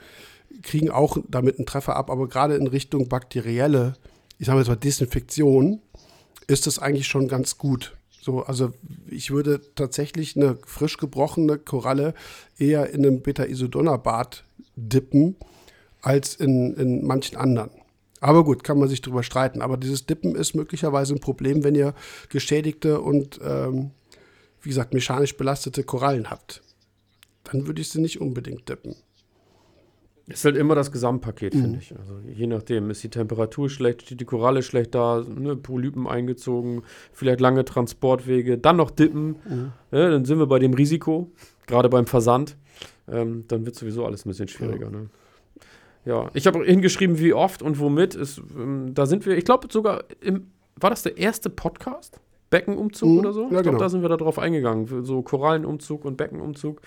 kriegen auch damit einen Treffer ab, aber gerade in Richtung bakterielle, ich sage jetzt mal Desinfektion, ist das eigentlich schon ganz gut. So, also ich würde tatsächlich eine frisch gebrochene Koralle eher in einem Beta-Isodonna-Bad dippen als in, in manchen anderen. Aber gut, kann man sich drüber streiten. Aber dieses Dippen ist möglicherweise ein Problem, wenn ihr geschädigte und, ähm, wie gesagt, mechanisch belastete Korallen habt. Dann würde ich sie nicht unbedingt dippen. Ist halt immer das Gesamtpaket, mhm. finde ich. Also je nachdem, ist die Temperatur schlecht, steht die Koralle schlecht da, ne, Polypen eingezogen, vielleicht lange Transportwege, dann noch dippen, mhm. ja, dann sind wir bei dem Risiko, gerade beim Versand. Ähm, dann wird sowieso alles ein bisschen schwieriger. Ja. Ne? Ja, ich habe hingeschrieben, wie oft und womit. Ist, ähm, da sind wir, ich glaube sogar, im, war das der erste Podcast? Beckenumzug mhm. oder so? Ja, ich glaube, genau. da sind wir darauf eingegangen. So Korallenumzug und Beckenumzug.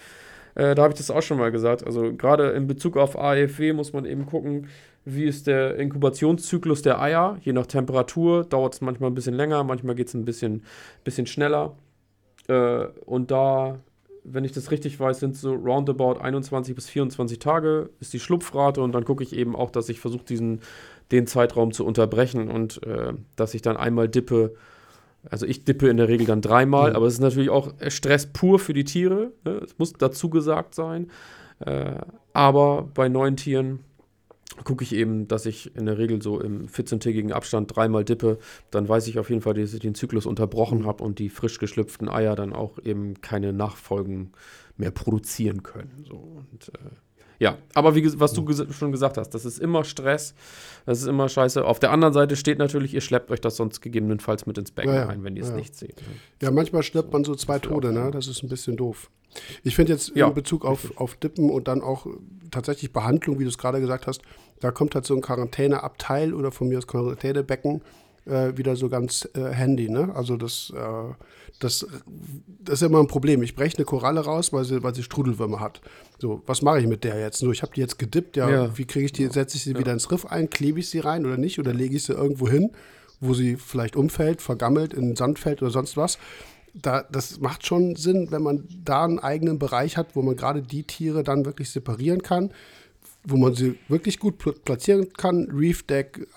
Äh, da habe ich das auch schon mal gesagt. Also gerade in Bezug auf AFW muss man eben gucken, wie ist der Inkubationszyklus der Eier. Je nach Temperatur dauert es manchmal ein bisschen länger, manchmal geht es ein bisschen, bisschen schneller. Äh, und da wenn ich das richtig weiß, sind so roundabout 21 bis 24 Tage ist die Schlupfrate und dann gucke ich eben auch, dass ich versuche, den Zeitraum zu unterbrechen und äh, dass ich dann einmal dippe. Also ich dippe in der Regel dann dreimal, mhm. aber es ist natürlich auch Stress pur für die Tiere. Ne? Es muss dazu gesagt sein. Äh, aber bei neuen Tieren gucke ich eben, dass ich in der Regel so im 14-tägigen Abstand dreimal dippe. Dann weiß ich auf jeden Fall, dass ich den Zyklus unterbrochen mhm. habe und die frisch geschlüpften Eier dann auch eben keine Nachfolgen mehr produzieren können. So, und, äh, ja, aber wie was du ges schon gesagt hast, das ist immer Stress, das ist immer scheiße. Auf der anderen Seite steht natürlich, ihr schleppt euch das sonst gegebenenfalls mit ins Becken ja, ein, wenn ihr es ja. nicht seht. Ja, manchmal schleppt man so zwei Tode, ne? Das ist ein bisschen doof. Ich finde jetzt ja, in Bezug auf, auf Dippen und dann auch tatsächlich Behandlung, wie du es gerade gesagt hast, da kommt halt so ein Quarantäneabteil oder von mir das Quarantänebecken äh, wieder so ganz äh, handy. Ne? Also das, äh, das, das ist immer ein Problem. Ich breche eine Koralle raus, weil sie, weil sie Strudelwürmer hat. So, was mache ich mit der jetzt? Nur ich habe die jetzt gedippt, ja, ja. wie kriege ich die, setze ich sie ja. wieder ins Riff ein, klebe ich sie rein oder nicht oder lege ich sie irgendwo hin, wo sie vielleicht umfällt, vergammelt, in den Sand fällt oder sonst was da, das macht schon Sinn, wenn man da einen eigenen Bereich hat, wo man gerade die Tiere dann wirklich separieren kann, wo man sie wirklich gut platzieren kann. Reef Deck,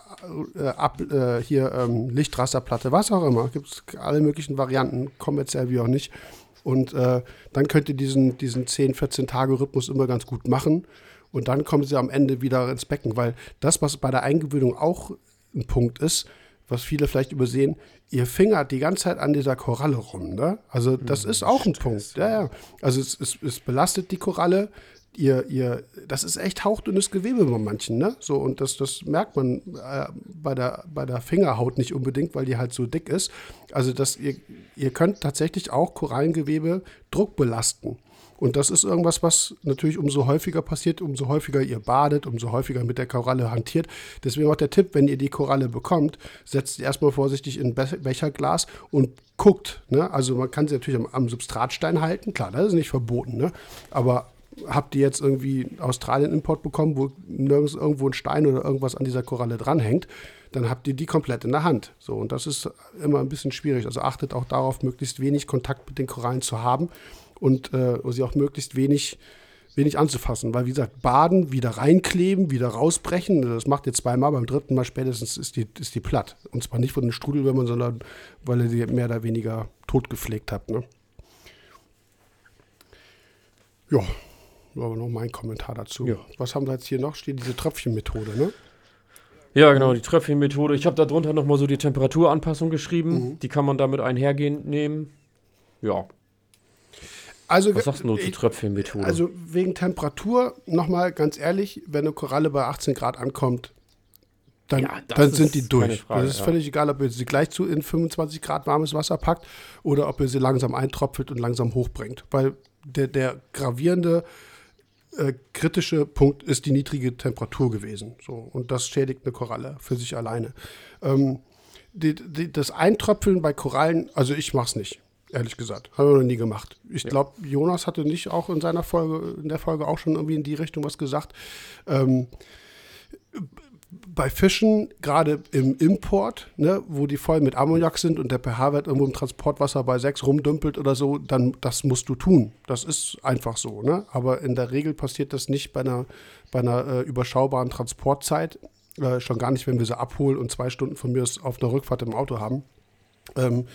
äh, ab, äh, hier ähm, Lichtrasserplatte, was auch immer. Gibt es alle möglichen Varianten, kommerziell wie auch nicht. Und äh, dann könnt ihr diesen, diesen 10, 14 Tage Rhythmus immer ganz gut machen. Und dann kommen sie am Ende wieder ins Becken, weil das, was bei der Eingewöhnung auch ein Punkt ist, was viele vielleicht übersehen, ihr fingert die ganze Zeit an dieser Koralle rum. Ne? Also das mhm, ist auch ein Punkt. Ja, ja. Also es, es, es belastet die Koralle. Ihr, ihr, das ist echt hauchdünnes Gewebe bei manchen, ne? So, und das, das merkt man äh, bei, der, bei der Fingerhaut nicht unbedingt, weil die halt so dick ist. Also, das, ihr, ihr könnt tatsächlich auch Korallengewebe Druck belasten. Und das ist irgendwas, was natürlich umso häufiger passiert, umso häufiger ihr badet, umso häufiger mit der Koralle hantiert. Deswegen auch der Tipp, wenn ihr die Koralle bekommt, setzt sie erstmal vorsichtig in ein Becherglas und guckt. Ne? Also man kann sie natürlich am, am Substratstein halten, klar, das ist nicht verboten, ne? aber habt ihr jetzt irgendwie Australien-Import bekommen, wo nirgends irgendwo ein Stein oder irgendwas an dieser Koralle dranhängt, dann habt ihr die komplett in der Hand. So, und das ist immer ein bisschen schwierig. Also achtet auch darauf, möglichst wenig Kontakt mit den Korallen zu haben und äh, sie auch möglichst wenig, wenig anzufassen. Weil, wie gesagt, baden, wieder reinkleben, wieder rausbrechen, das macht ihr zweimal, beim dritten Mal spätestens ist die, ist die platt. Und zwar nicht von den Strudelwürmern, sondern weil ihr sie mehr oder weniger totgepflegt habt. Ne? Ja, aber noch mein Kommentar dazu. Ja. Was haben wir jetzt hier noch? Steht diese Tröpfchenmethode, ne? Ja, genau, die Tröpfchenmethode. Ich habe darunter nochmal so die Temperaturanpassung geschrieben. Mhm. Die kann man damit einhergehend nehmen. Ja, also, Was sagst du zur Tröpfchenmethode? Also wegen Temperatur, nochmal ganz ehrlich, wenn eine Koralle bei 18 Grad ankommt, dann, ja, dann sind die durch. Frage, das ist ja. völlig egal, ob ihr sie gleich zu in 25 Grad warmes Wasser packt oder ob ihr sie langsam eintropfelt und langsam hochbringt. Weil der, der gravierende äh, kritische Punkt ist die niedrige Temperatur gewesen. So, und das schädigt eine Koralle für sich alleine. Ähm, die, die, das Eintröpfeln bei Korallen, also ich mach's nicht, ehrlich gesagt. Haben wir noch nie gemacht. Ich glaube, Jonas hatte nicht auch in seiner Folge, in der Folge auch schon irgendwie in die Richtung was gesagt. Ähm, bei Fischen, gerade im Import, ne, wo die voll mit Ammoniak sind und der pH-Wert irgendwo im Transportwasser bei 6 rumdümpelt oder so, dann das musst du tun. Das ist einfach so. Ne? Aber in der Regel passiert das nicht bei einer, bei einer äh, überschaubaren Transportzeit. Äh, schon gar nicht, wenn wir sie abholen und zwei Stunden von mir auf einer Rückfahrt im Auto haben. Ähm,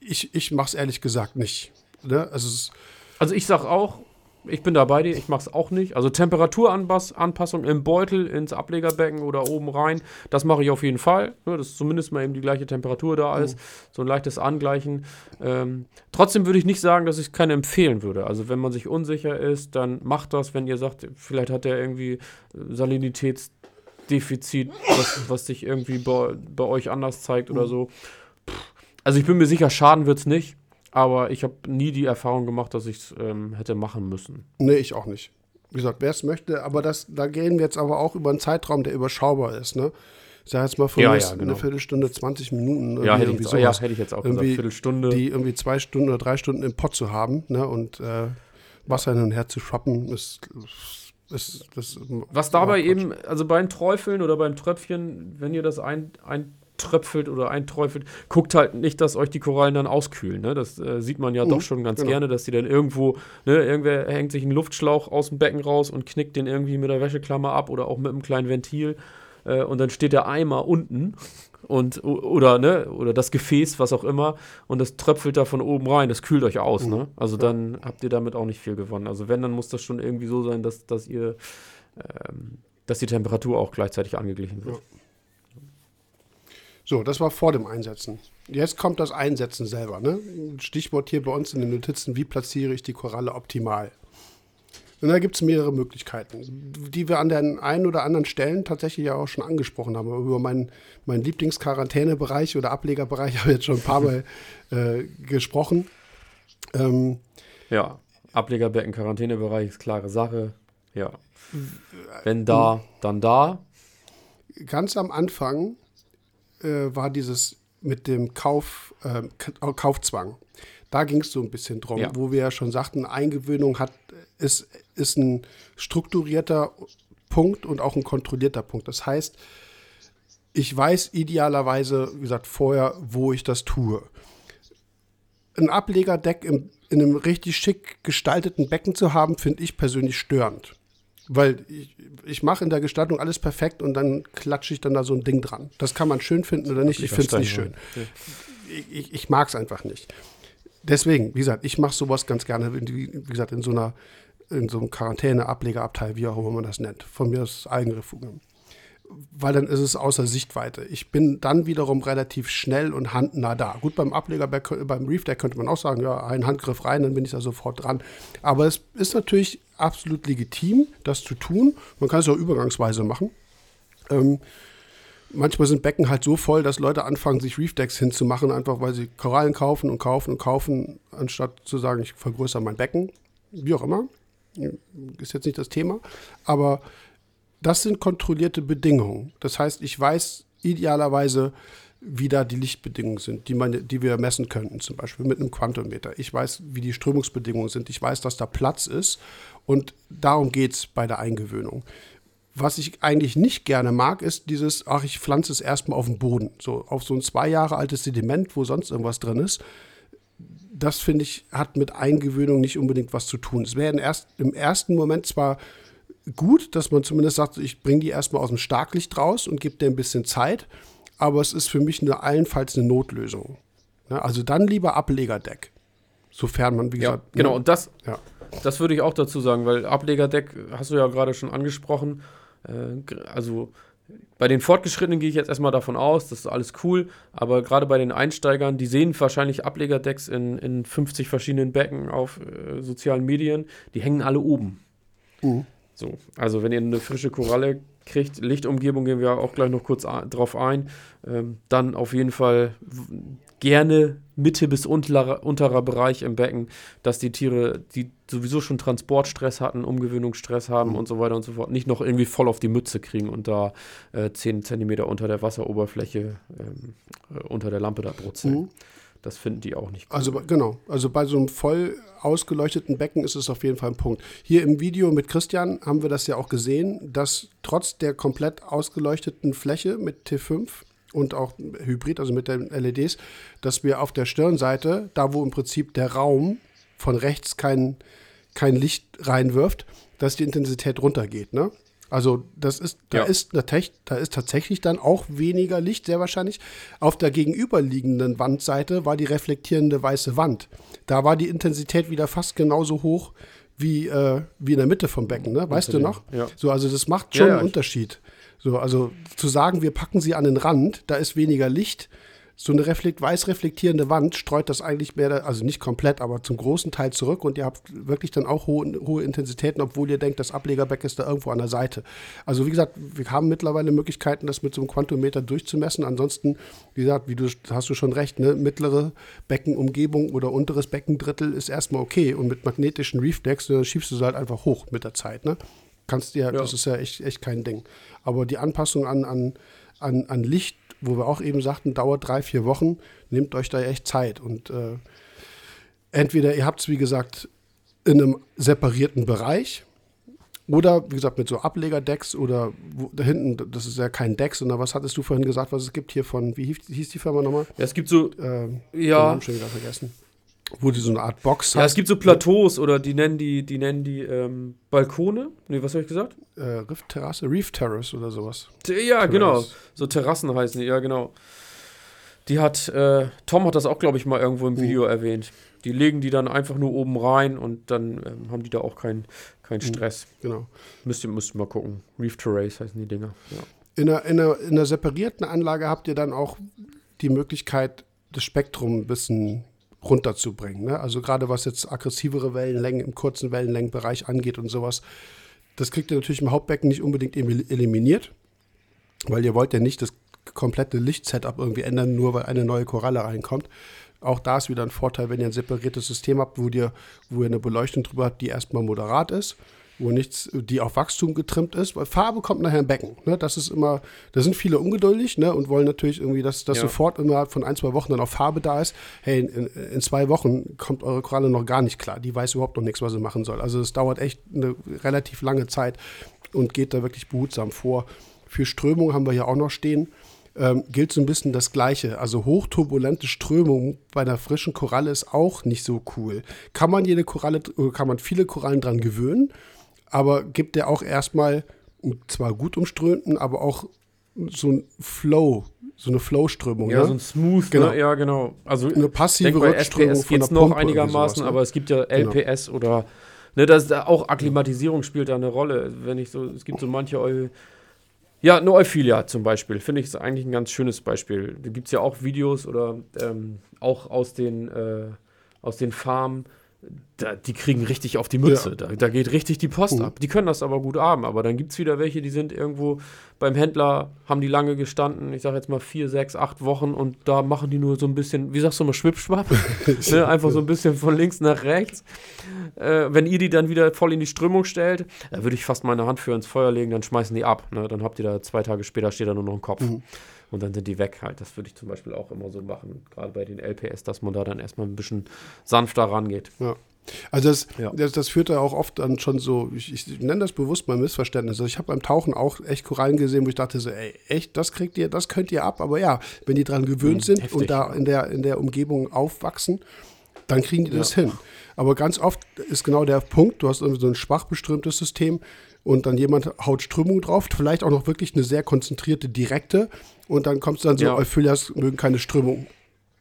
ich ich mache es ehrlich gesagt nicht. Ne? Also, also ich sage auch, ich bin da bei dir, ich mache es auch nicht. Also Temperaturanpassung im Beutel ins Ablegerbecken oder oben rein, das mache ich auf jeden Fall. Ne, dass zumindest mal eben die gleiche Temperatur da ist, mhm. so ein leichtes Angleichen. Ähm, trotzdem würde ich nicht sagen, dass ich es keine empfehlen würde. Also wenn man sich unsicher ist, dann macht das, wenn ihr sagt, vielleicht hat er irgendwie Salinitätsdefizit, was, was sich irgendwie bei, bei euch anders zeigt mhm. oder so. Also ich bin mir sicher, schaden wird es nicht. Aber ich habe nie die Erfahrung gemacht, dass ich es ähm, hätte machen müssen. Nee, ich auch nicht. Wie gesagt, wer es möchte, aber das, da gehen wir jetzt aber auch über einen Zeitraum, der überschaubar ist, ne? Ich sage jetzt mal von ja, ja, genau. eine Viertelstunde, 20 Minuten. Ja, hätte ich, jetzt, ja, hätte ich jetzt auch gesagt, Viertelstunde. Die irgendwie zwei Stunden oder drei Stunden im Pott zu haben, ne? Und äh, Wasser hin und her zu schwappen, ist, ist, ist Was dabei eben, also beim Träufeln oder beim Tröpfchen, wenn ihr das ein, ein tröpfelt oder einträufelt, guckt halt nicht, dass euch die Korallen dann auskühlen. Ne? Das äh, sieht man ja mhm, doch schon ganz genau. gerne, dass die dann irgendwo, ne, irgendwer hängt sich einen Luftschlauch aus dem Becken raus und knickt den irgendwie mit der Wäscheklammer ab oder auch mit einem kleinen Ventil. Äh, und dann steht der Eimer unten und oder ne oder das Gefäß, was auch immer, und das tröpfelt da von oben rein. Das kühlt euch aus. Mhm. Ne? Also ja. dann habt ihr damit auch nicht viel gewonnen. Also wenn, dann muss das schon irgendwie so sein, dass, dass ihr ähm, dass die Temperatur auch gleichzeitig angeglichen wird. Ja. So, das war vor dem Einsetzen. Jetzt kommt das Einsetzen selber. Ne? Stichwort hier bei uns in den Notizen, wie platziere ich die Koralle optimal? Und da gibt es mehrere Möglichkeiten, die wir an den einen oder anderen Stellen tatsächlich ja auch schon angesprochen haben. Über meinen, meinen Lieblingsquarantänebereich oder Ablegerbereich (laughs) habe ich jetzt schon ein paar Mal äh, gesprochen. Ähm, ja, Ablegerbecken, Quarantänebereich ist klare Sache. Ja. Wenn da, dann da. Ganz am Anfang äh, war dieses mit dem Kauf, äh, Kaufzwang. Da ging es so ein bisschen drum, ja. wo wir ja schon sagten, Eingewöhnung hat, ist, ist ein strukturierter Punkt und auch ein kontrollierter Punkt. Das heißt, ich weiß idealerweise, wie gesagt, vorher, wo ich das tue. Ein Ablegerdeck im, in einem richtig schick gestalteten Becken zu haben, finde ich persönlich störend. Weil ich, ich mache in der Gestaltung alles perfekt und dann klatsche ich dann da so ein Ding dran. Das kann man schön finden oder nicht. Ich finde es nicht schön. Ich, ich, ich mag es einfach nicht. Deswegen, wie gesagt, ich mache sowas ganz gerne, wie gesagt, in so einer in so einem Quarantäne-Ablegerabteil, wie auch immer man das nennt. Von mir ist Eigenrefugium weil dann ist es außer Sichtweite. Ich bin dann wiederum relativ schnell und handnah da. Gut, beim Ableger, beim Reef Deck könnte man auch sagen, ja, ein Handgriff rein, dann bin ich da sofort dran. Aber es ist natürlich absolut legitim, das zu tun. Man kann es auch übergangsweise machen. Ähm, manchmal sind Becken halt so voll, dass Leute anfangen, sich Reef Decks hinzumachen, einfach weil sie Korallen kaufen und kaufen und kaufen, anstatt zu sagen, ich vergrößere mein Becken. Wie auch immer. Ist jetzt nicht das Thema. Aber das sind kontrollierte Bedingungen. Das heißt, ich weiß idealerweise, wie da die Lichtbedingungen sind, die, man, die wir messen könnten, zum Beispiel mit einem Quantometer. Ich weiß, wie die Strömungsbedingungen sind. Ich weiß, dass da Platz ist. Und darum geht es bei der Eingewöhnung. Was ich eigentlich nicht gerne mag, ist dieses, ach, ich pflanze es erstmal auf den Boden. So auf so ein zwei Jahre altes Sediment, wo sonst irgendwas drin ist. Das finde ich, hat mit Eingewöhnung nicht unbedingt was zu tun. Es wäre erst, im ersten Moment zwar gut, dass man zumindest sagt, ich bringe die erstmal aus dem Starklicht raus und gebe dir ein bisschen Zeit. Aber es ist für mich nur allenfalls eine Notlösung. Ja, also dann lieber Ablegerdeck. Sofern man, wie ja, gesagt. Genau, ne? und das, ja. das würde ich auch dazu sagen, weil Ablegerdeck hast du ja gerade schon angesprochen. Äh, also bei den Fortgeschrittenen gehe ich jetzt erstmal davon aus, das ist alles cool, aber gerade bei den Einsteigern, die sehen wahrscheinlich Ablegerdecks in, in 50 verschiedenen Becken auf äh, sozialen Medien, die hängen alle oben. Mhm. So, also wenn ihr eine frische Koralle kriegt, Lichtumgebung gehen wir auch gleich noch kurz drauf ein, ähm, dann auf jeden Fall gerne Mitte bis unterer, unterer Bereich im Becken, dass die Tiere, die sowieso schon Transportstress hatten, Umgewöhnungsstress haben mhm. und so weiter und so fort, nicht noch irgendwie voll auf die Mütze kriegen und da äh, 10 cm unter der Wasseroberfläche ähm, äh, unter der Lampe da brutzeln. Mhm. Das finden die auch nicht gut. Also genau, also bei so einem voll ausgeleuchteten Becken ist es auf jeden Fall ein Punkt. Hier im Video mit Christian haben wir das ja auch gesehen, dass trotz der komplett ausgeleuchteten Fläche mit T5 und auch Hybrid, also mit den LEDs, dass wir auf der Stirnseite, da wo im Prinzip der Raum von rechts kein, kein Licht reinwirft, dass die Intensität runtergeht. Ne? Also das ist, da ja. ist da ist tatsächlich dann auch weniger Licht, sehr wahrscheinlich. Auf der gegenüberliegenden Wandseite war die reflektierende weiße Wand. Da war die Intensität wieder fast genauso hoch wie, äh, wie in der Mitte vom Becken, ne? Weißt du noch? Ja. So, also das macht schon ja, einen Unterschied. So, also zu sagen, wir packen sie an den Rand, da ist weniger Licht, so eine reflekt, weiß reflektierende Wand streut das eigentlich mehr, also nicht komplett, aber zum großen Teil zurück und ihr habt wirklich dann auch hohe, hohe Intensitäten, obwohl ihr denkt, das Ablegerbeck ist da irgendwo an der Seite. Also wie gesagt, wir haben mittlerweile Möglichkeiten, das mit so einem Quantometer durchzumessen. Ansonsten, wie gesagt, wie du hast du schon recht, ne, mittlere Beckenumgebung oder unteres Beckendrittel ist erstmal okay und mit magnetischen Reefdecks schiebst du sie halt einfach hoch mit der Zeit. Ne? Kannst dir, ja. das ist ja echt, echt kein Ding. Aber die Anpassung an, an, an, an Licht wo wir auch eben sagten, dauert drei, vier Wochen, nehmt euch da echt Zeit. Und äh, entweder ihr habt es, wie gesagt, in einem separierten Bereich oder, wie gesagt, mit so Ablegerdecks oder wo, da hinten, das ist ja kein Deck, sondern was hattest du vorhin gesagt, was es gibt hier von, wie hieß, die Firma nochmal? Ja, es gibt so, äh, ja. schon wieder vergessen wo die so eine Art Box Ja, es gibt so Plateaus oder die nennen die, die nennen die ähm, Balkone. Nee, was habe ich gesagt? Äh, Riff Terrasse, Reef Terrace oder sowas. Ja, Terrace. genau. So Terrassen heißen die, ja, genau. Die hat, äh, Tom hat das auch, glaube ich, mal irgendwo im Video mhm. erwähnt. Die legen die dann einfach nur oben rein und dann ähm, haben die da auch keinen kein mhm. Stress. Genau. Müsst ihr, müsst ihr mal gucken. Reef Terrace heißen die Dinger. Ja. In, einer, in, einer, in einer separierten Anlage habt ihr dann auch die Möglichkeit, das Spektrum ein bisschen runterzubringen. Ne? Also gerade was jetzt aggressivere Wellenlängen im kurzen Wellenlängenbereich angeht und sowas, das kriegt ihr natürlich im Hauptbecken nicht unbedingt eliminiert, weil ihr wollt ja nicht das komplette Lichtsetup irgendwie ändern, nur weil eine neue Koralle reinkommt. Auch da ist wieder ein Vorteil, wenn ihr ein separiertes System habt, wo ihr, wo ihr eine Beleuchtung drüber habt, die erstmal moderat ist wo nichts, die auf Wachstum getrimmt ist, weil Farbe kommt nachher im Becken. Ne? Das ist immer, da sind viele ungeduldig ne? und wollen natürlich irgendwie, dass das ja. sofort innerhalb von ein, zwei Wochen dann auch Farbe da ist. Hey, in, in, zwei Wochen kommt eure Koralle noch gar nicht klar. Die weiß überhaupt noch nichts, was sie machen soll. Also es dauert echt eine relativ lange Zeit und geht da wirklich behutsam vor. Für Strömung haben wir hier auch noch stehen. Ähm, gilt so ein bisschen das Gleiche. Also hochturbulente Strömung bei einer frischen Koralle ist auch nicht so cool. Kann man jede Koralle, kann man viele Korallen dran gewöhnen? Aber gibt er auch erstmal zwar gut umströmten, aber auch so ein Flow, so eine Flow-Strömung. Ja, ne? so ein Smooth, ne? genau. Ne? ja, genau. Also eine passive denk, Rückströmung SPS geht es noch einigermaßen, sowas, ne? aber es gibt ja LPS genau. oder ne, das auch Akklimatisierung spielt da eine Rolle. Wenn ich so, es gibt so manche Eu ja, eine Euphilia zum Beispiel, finde ich eigentlich ein ganz schönes Beispiel. Da gibt es ja auch Videos oder ähm, auch aus den, äh, aus den Farmen, da, die kriegen richtig auf die Mütze. Ja. Da, da, geht richtig die Post mhm. ab. Die können das aber gut haben. Aber dann gibt es wieder welche, die sind irgendwo beim Händler, haben die lange gestanden, ich sage jetzt mal vier, sechs, acht Wochen und da machen die nur so ein bisschen, wie sagst du mal, Schwippschwapp? (laughs) ne? Einfach so ein bisschen von links nach rechts. Äh, wenn ihr die dann wieder voll in die Strömung stellt, da würde ich fast meine Hand für ins Feuer legen, dann schmeißen die ab. Ne? Dann habt ihr da zwei Tage später steht da nur noch ein Kopf. Mhm und dann sind die weg halt. Das würde ich zum Beispiel auch immer so machen, gerade bei den LPS, dass man da dann erstmal ein bisschen sanfter rangeht. Ja. Also das, ja. das, das führt da auch oft dann schon so, ich, ich nenne das bewusst mal Missverständnis. Also ich habe beim Tauchen auch echt Korallen gesehen, wo ich dachte so, ey, echt, das kriegt ihr, das könnt ihr ab. Aber ja, wenn die dran gewöhnt mhm, sind heftig, und da in der, in der Umgebung aufwachsen, dann kriegen die ja. das hin. Aber ganz oft ist genau der Punkt, du hast irgendwie so ein schwach beströmtes System und dann jemand haut Strömung drauf, vielleicht auch noch wirklich eine sehr konzentrierte, direkte und dann kommst du dann so, ja. Euphylias mögen keine Strömung.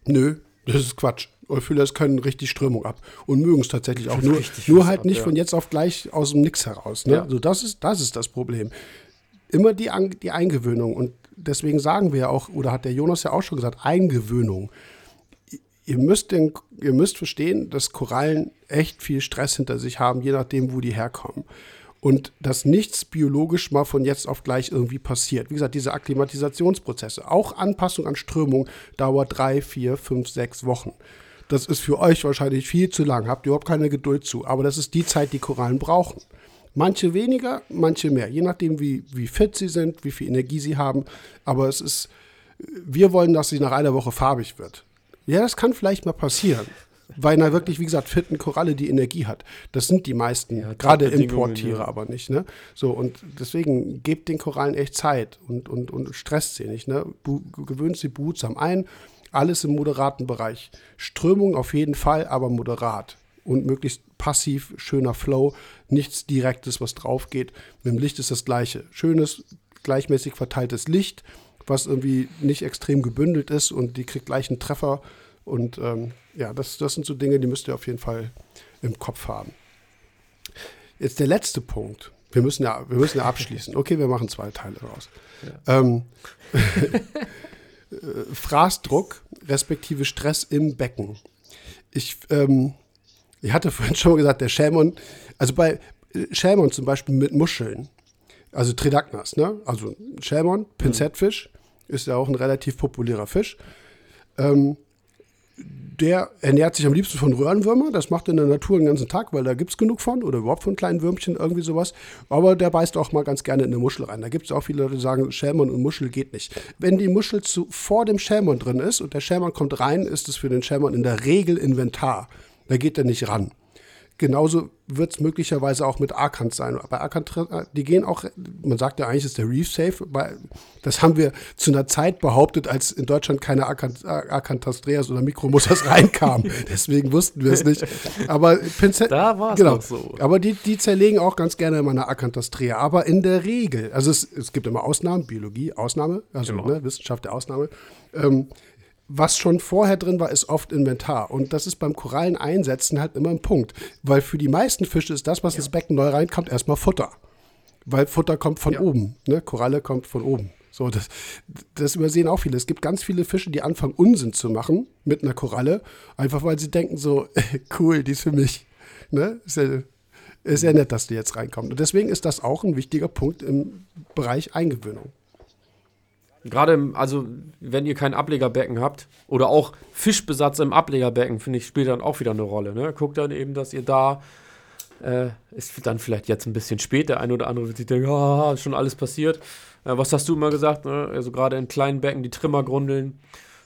Nö, das ist Quatsch. Euphylias können richtig Strömung ab und mögen es tatsächlich auch. Nur, nur halt ab, nicht ja. von jetzt auf gleich aus dem Nix heraus. Ne? Ja. Also das ist, das ist das Problem. Immer die, die Eingewöhnung. Und deswegen sagen wir ja auch, oder hat der Jonas ja auch schon gesagt, Eingewöhnung. Ihr müsst, den, ihr müsst verstehen, dass Korallen echt viel Stress hinter sich haben, je nachdem, wo die herkommen. Und dass nichts biologisch mal von jetzt auf gleich irgendwie passiert. Wie gesagt, diese Akklimatisationsprozesse, auch Anpassung an Strömung dauert drei, vier, fünf, sechs Wochen. Das ist für euch wahrscheinlich viel zu lang, habt ihr überhaupt keine Geduld zu, aber das ist die Zeit, die Korallen brauchen. Manche weniger, manche mehr, je nachdem, wie, wie fit sie sind, wie viel Energie sie haben. Aber es ist, wir wollen, dass sie nach einer Woche farbig wird. Ja, das kann vielleicht mal passieren. Weil einer wirklich, wie gesagt, fitten Koralle die Energie hat. Das sind die meisten, ja, gerade Importtiere, ja. aber nicht. Ne? So, und deswegen gebt den Korallen echt Zeit und, und, und stresst sie nicht. Ne? gewöhnt sie behutsam ein. Alles im moderaten Bereich. Strömung auf jeden Fall, aber moderat. Und möglichst passiv, schöner Flow. Nichts Direktes, was drauf geht. Mit dem Licht ist das Gleiche. Schönes, gleichmäßig verteiltes Licht, was irgendwie nicht extrem gebündelt ist und die kriegt gleich einen Treffer und ähm, ja, das, das sind so Dinge, die müsst ihr auf jeden Fall im Kopf haben. Jetzt der letzte Punkt. Wir müssen ja, wir müssen ja abschließen. Okay, wir machen zwei Teile raus. Ja. Ähm, (laughs) Fraßdruck respektive Stress im Becken. Ich, ähm, ich hatte vorhin schon mal gesagt, der Schämon, also bei Schämon zum Beispiel mit Muscheln, also Tridacnas, ne? Also Schämon, Pinzettfisch, ist ja auch ein relativ populärer Fisch. Ähm, der ernährt sich am liebsten von Röhrenwürmer. Das macht in der Natur den ganzen Tag, weil da gibt es genug von oder überhaupt von kleinen Würmchen, irgendwie sowas. Aber der beißt auch mal ganz gerne in eine Muschel rein. Da gibt es auch viele Leute, die sagen, Schälmon und Muschel geht nicht. Wenn die Muschel zu, vor dem Schälmon drin ist und der Schälmon kommt rein, ist es für den Schälmon in der Regel Inventar. Da geht er nicht ran. Genauso wird es möglicherweise auch mit Arkant sein. Bei Arkant, die gehen auch, man sagt ja eigentlich, ist der Reef safe. Das haben wir zu einer Zeit behauptet, als in Deutschland keine Arkantastreas oder Mikromussas (laughs) reinkamen. Deswegen wussten wir es nicht. Aber Pinzett, da war es genau, so. Aber die, die zerlegen auch ganz gerne immer eine Akantastrea. Aber in der Regel, also es, es gibt immer Ausnahmen, Biologie, Ausnahme, also ne, Wissenschaft der Ausnahme. Ähm, was schon vorher drin war, ist oft Inventar. Und das ist beim Korallen einsetzen halt immer ein Punkt. Weil für die meisten Fische ist das, was ja. ins Becken neu reinkommt, erstmal Futter. Weil Futter kommt von ja. oben. Ne? Koralle kommt von oben. So, das, das übersehen auch viele. Es gibt ganz viele Fische, die anfangen, Unsinn zu machen mit einer Koralle. Einfach weil sie denken so, (laughs) cool, die ist für mich. Ne? Ist ja, ist ja nett, dass die jetzt reinkommt. Und deswegen ist das auch ein wichtiger Punkt im Bereich Eingewöhnung. Gerade, also, wenn ihr kein Ablegerbecken habt oder auch Fischbesatz im Ablegerbecken, finde ich, spielt dann auch wieder eine Rolle. Ne? Guckt dann eben, dass ihr da, äh, ist dann vielleicht jetzt ein bisschen spät, der eine oder andere wird sich denken, ah, ist schon alles passiert. Äh, was hast du immer gesagt? Ne? Also, gerade in kleinen Becken, die Trimmergrundeln,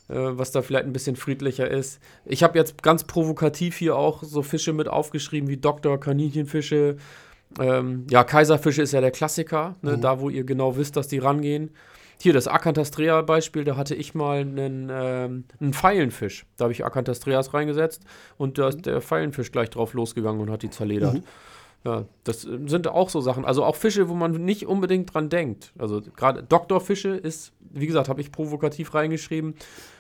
äh, was da vielleicht ein bisschen friedlicher ist. Ich habe jetzt ganz provokativ hier auch so Fische mit aufgeschrieben wie Doktor, Kaninchenfische. Ähm, ja, Kaiserfische ist ja der Klassiker, ne? mhm. da wo ihr genau wisst, dass die rangehen. Hier, das Acantastrea-Beispiel, da hatte ich mal einen, ähm, einen Pfeilenfisch. Da habe ich Acantastreas reingesetzt und da ist der Pfeilenfisch gleich drauf losgegangen und hat die zerledert. Mhm. Ja, das sind auch so Sachen. Also auch Fische, wo man nicht unbedingt dran denkt. Also gerade Doktorfische ist, wie gesagt, habe ich provokativ reingeschrieben,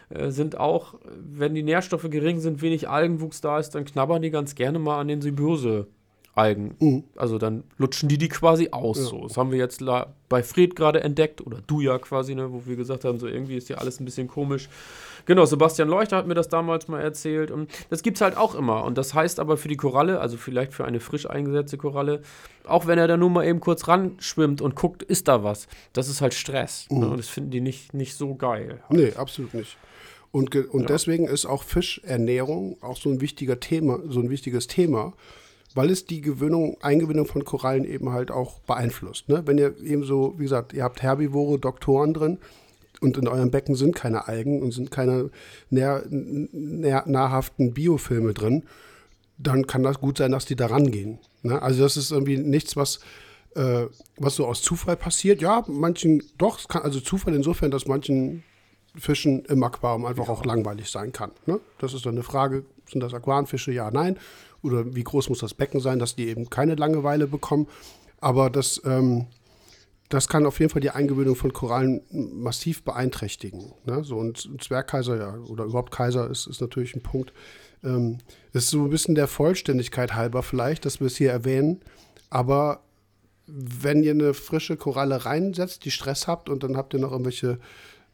äh, sind auch, wenn die Nährstoffe gering sind, wenig Algenwuchs da ist, dann knabbern die ganz gerne mal an den Symbiose Algen. Mhm. Also dann lutschen die die quasi aus. Ja. So. Das haben wir jetzt bei Fred gerade entdeckt, oder du ja quasi, ne, wo wir gesagt haben, so irgendwie ist ja alles ein bisschen komisch. Genau, Sebastian Leuchter hat mir das damals mal erzählt. Und das gibt es halt auch immer. Und das heißt aber für die Koralle, also vielleicht für eine frisch eingesetzte Koralle, auch wenn er da nur mal eben kurz ran schwimmt und guckt, ist da was, das ist halt Stress. Ne? Mhm. Ne? Und das finden die nicht, nicht so geil. Halt. Nee, absolut nicht. Und, und ja. deswegen ist auch Fischernährung auch so ein wichtiger Thema, so ein wichtiges Thema weil es die Gewöhnung, Eingewinnung von Korallen eben halt auch beeinflusst. Ne? Wenn ihr eben so, wie gesagt, ihr habt Herbivore, Doktoren drin und in eurem Becken sind keine Algen und sind keine nähr, nähr, nahrhaften Biofilme drin, dann kann das gut sein, dass die da rangehen. Ne? Also das ist irgendwie nichts, was, äh, was so aus Zufall passiert. Ja, manchen, doch, es kann also Zufall insofern, dass manchen Fischen im Aquarium einfach auch langweilig sein kann. Ne? Das ist dann eine Frage, sind das Aquarienfische? Ja, nein oder wie groß muss das Becken sein, dass die eben keine Langeweile bekommen. Aber das, ähm, das kann auf jeden Fall die Eingewöhnung von Korallen massiv beeinträchtigen. Ne? So, und Zwergkaiser, ja, oder überhaupt Kaiser ist, ist natürlich ein Punkt. Ähm, ist so ein bisschen der Vollständigkeit halber vielleicht, dass wir es hier erwähnen. Aber wenn ihr eine frische Koralle reinsetzt, die Stress habt und dann habt ihr noch irgendwelche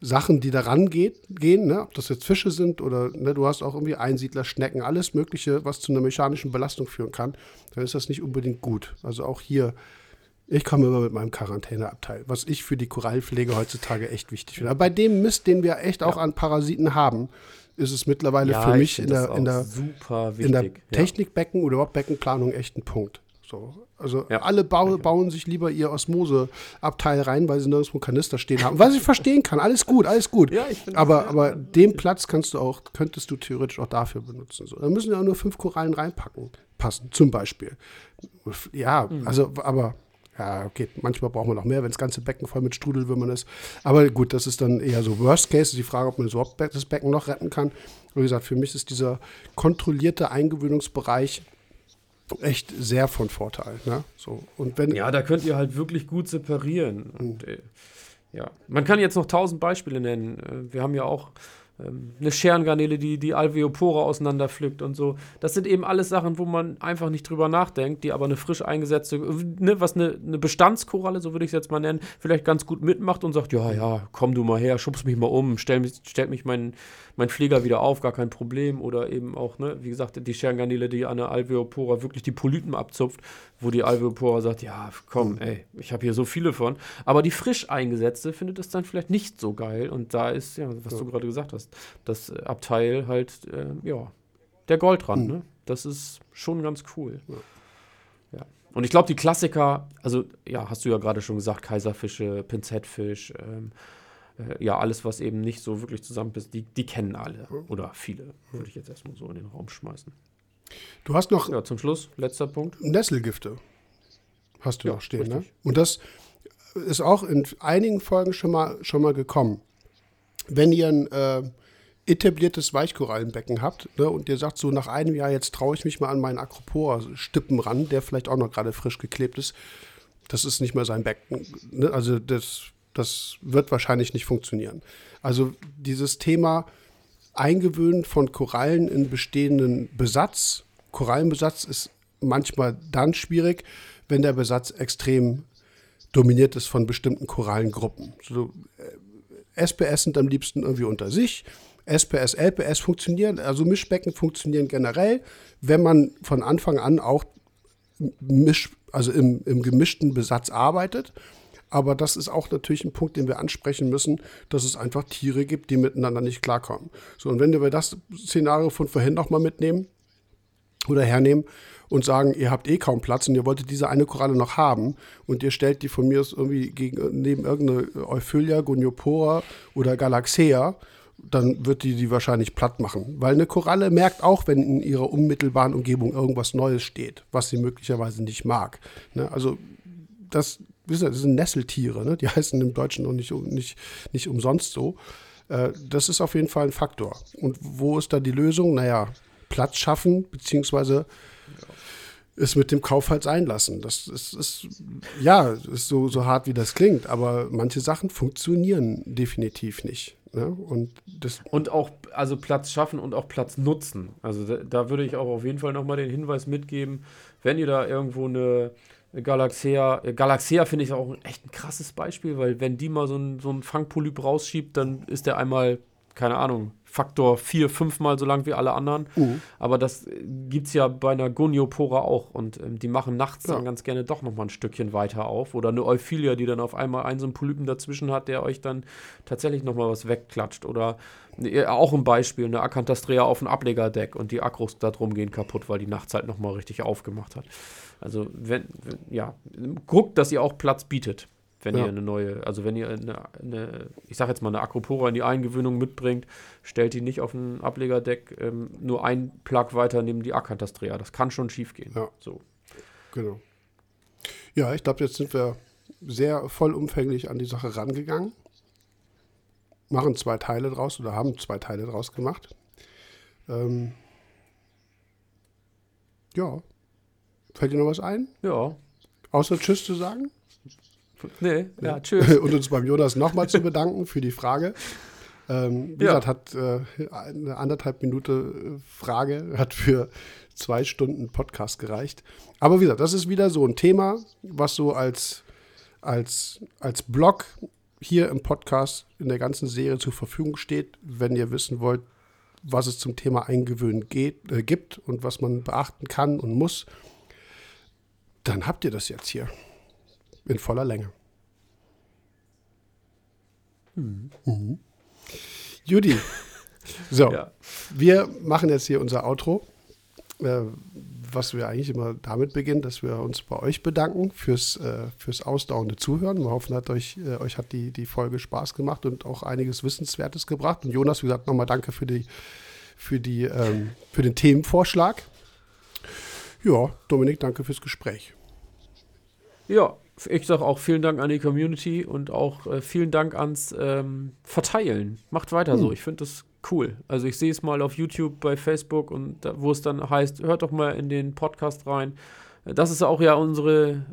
Sachen, die daran geht, gehen, ne? ob das jetzt Fische sind oder ne, du hast auch irgendwie Einsiedler, Schnecken, alles Mögliche, was zu einer mechanischen Belastung führen kann, dann ist das nicht unbedingt gut. Also auch hier Ich komme immer mit meinem Quarantäneabteil, was ich für die Korallenpflege heutzutage echt wichtig finde. Aber bei dem Mist, den wir echt auch an Parasiten haben, ist es mittlerweile ja, für mich in der, in der, in der Technikbecken- oder überhaupt Beckenplanung echt ein Punkt. So. Also ja. alle bau, bauen sich lieber ihr Osmoseabteil rein, weil sie nirgendwo Kanister stehen haben. Was ich verstehen kann, alles gut, alles gut. Ja, aber aber den Platz kannst du auch, könntest du theoretisch auch dafür benutzen. So. Da müssen ja nur fünf Korallen reinpacken, passen, zum Beispiel. Ja, mhm. also, aber ja, okay, manchmal braucht man noch mehr, wenn das ganze Becken voll mit Strudelwürmern ist. Aber gut, das ist dann eher so Worst Case, die Frage, ob man überhaupt das Becken noch retten kann. Wie gesagt, für mich ist dieser kontrollierte Eingewöhnungsbereich echt sehr von Vorteil. Ne? So, und wenn, ja, da könnt ihr halt wirklich gut separieren. Und, äh, ja, man kann jetzt noch tausend Beispiele nennen. Äh, wir haben ja auch ähm, eine Scherengarnele, die die Alveopore auseinanderpflückt und so. Das sind eben alles Sachen, wo man einfach nicht drüber nachdenkt, die aber eine frisch eingesetzte, ne, was eine, eine Bestandskoralle, so würde ich es jetzt mal nennen, vielleicht ganz gut mitmacht und sagt, ja, ja, komm du mal her, schubst mich mal um, stell mich, stellt mich mein, mein Pfleger wieder auf, gar kein Problem. Oder eben auch, ne, wie gesagt, die Scherengarnele, die an der Alveopora wirklich die Polypen abzupft, wo die Alveopora sagt, ja, komm, ey, ich habe hier so viele von. Aber die frisch eingesetzte findet es dann vielleicht nicht so geil. Und da ist, ja, was ja. du gerade gesagt hast, das Abteil halt, äh, ja, der Goldrand, mhm. ne? Das ist schon ganz cool. Ja. ja. Und ich glaube, die Klassiker, also ja, hast du ja gerade schon gesagt, Kaiserfische, Pinzettfisch, ähm, äh, ja, alles, was eben nicht so wirklich zusammenpasst, die, die kennen alle. Oder viele, würde ich jetzt erstmal so in den Raum schmeißen. Du hast noch. Ja, zum Schluss, letzter Punkt. Nesselgifte. Hast du ja, noch stehen, ne? richtig. ne? Und das ist auch in einigen Folgen schon mal, schon mal gekommen. Wenn ihr ein äh, etabliertes Weichkorallenbecken habt ne, und ihr sagt so nach einem Jahr, jetzt traue ich mich mal an meinen Acropora-Stippen ran, der vielleicht auch noch gerade frisch geklebt ist, das ist nicht mehr sein Becken. Ne? Also das, das wird wahrscheinlich nicht funktionieren. Also dieses Thema Eingewöhnen von Korallen in bestehenden Besatz. Korallenbesatz ist manchmal dann schwierig, wenn der Besatz extrem dominiert ist von bestimmten Korallengruppen. So, SPS sind am liebsten irgendwie unter sich. SPS, LPS funktionieren, also Mischbecken funktionieren generell, wenn man von Anfang an auch misch, also im, im gemischten Besatz arbeitet. Aber das ist auch natürlich ein Punkt, den wir ansprechen müssen, dass es einfach Tiere gibt, die miteinander nicht klarkommen. So, und wenn wir das Szenario von vorhin nochmal mitnehmen oder hernehmen und sagen, ihr habt eh kaum Platz und ihr wolltet diese eine Koralle noch haben und ihr stellt die von mir aus irgendwie gegen, neben irgendeine Euphylia, Goniopora oder Galaxea, dann wird die die wahrscheinlich platt machen. Weil eine Koralle merkt auch, wenn in ihrer unmittelbaren Umgebung irgendwas Neues steht, was sie möglicherweise nicht mag. Ne? Also das das sind Nesseltiere, ne? die (laughs) heißen im Deutschen noch nicht, nicht, nicht umsonst so. Äh, das ist auf jeden Fall ein Faktor. Und wo ist da die Lösung? Naja, Platz schaffen, beziehungsweise es mit dem Kauf halt einlassen. Das ist, ist ja, ist so, so hart, wie das klingt, aber manche Sachen funktionieren definitiv nicht. Ne? Und, das und auch, also Platz schaffen und auch Platz nutzen. Also da, da würde ich auch auf jeden Fall nochmal den Hinweis mitgeben, wenn ihr da irgendwo eine, Galaxia, Galaxia finde ich auch echt ein krasses Beispiel, weil wenn die mal so einen so Fangpolyp rausschiebt, dann ist der einmal, keine Ahnung, Faktor vier, fünfmal so lang wie alle anderen. Uh. Aber das gibt es ja bei einer Goniopora auch. Und ähm, die machen nachts ja. dann ganz gerne doch nochmal ein Stückchen weiter auf. Oder eine Euphilia, die dann auf einmal einen so einen Polypen dazwischen hat, der euch dann tatsächlich nochmal was wegklatscht. Oder äh, auch ein Beispiel, eine Acanthastrea auf dem Ablegerdeck und die Akros da drum gehen kaputt, weil die nachts halt nochmal richtig aufgemacht hat. Also, wenn, wenn, ja, guckt, dass ihr auch Platz bietet, wenn ja. ihr eine neue, also wenn ihr eine, eine ich sag jetzt mal, eine Acropora in die Eingewöhnung mitbringt, stellt die nicht auf ein Ablegerdeck ähm, nur ein Plug weiter neben die Acanthastrea. Das kann schon schief gehen. Ja. So. Genau. Ja, ich glaube, jetzt sind wir sehr vollumfänglich an die Sache rangegangen. Machen zwei Teile draus oder haben zwei Teile draus gemacht. Ähm, ja, Fällt dir noch was ein? Ja. Außer Tschüss zu sagen? Nee, ja, ja tschüss. (laughs) Und uns beim Jonas nochmal zu bedanken für die Frage. Ähm, wie ja. gesagt, hat äh, eine anderthalb Minute äh, Frage, hat für zwei Stunden Podcast gereicht. Aber wie gesagt, das ist wieder so ein Thema, was so als, als, als Blog hier im Podcast in der ganzen Serie zur Verfügung steht, wenn ihr wissen wollt, was es zum Thema Eingewöhnen geht, äh, gibt und was man beachten kann und muss dann habt ihr das jetzt hier. In voller Länge. Mhm. Mhm. Judy, (laughs) so, ja. wir machen jetzt hier unser Outro, äh, was wir eigentlich immer damit beginnen, dass wir uns bei euch bedanken fürs, äh, fürs ausdauernde Zuhören. Wir hoffen, hat euch, äh, euch hat die, die Folge Spaß gemacht und auch einiges Wissenswertes gebracht. Und Jonas, wie gesagt, nochmal danke für, die, für, die, ähm, für den Themenvorschlag. Ja, Dominik, danke fürs Gespräch. Ja, ich sage auch vielen Dank an die Community und auch äh, vielen Dank ans ähm, Verteilen. Macht weiter hm. so. Ich finde das cool. Also ich sehe es mal auf YouTube, bei Facebook und da, wo es dann heißt, hört doch mal in den Podcast rein. Das ist auch ja unsere,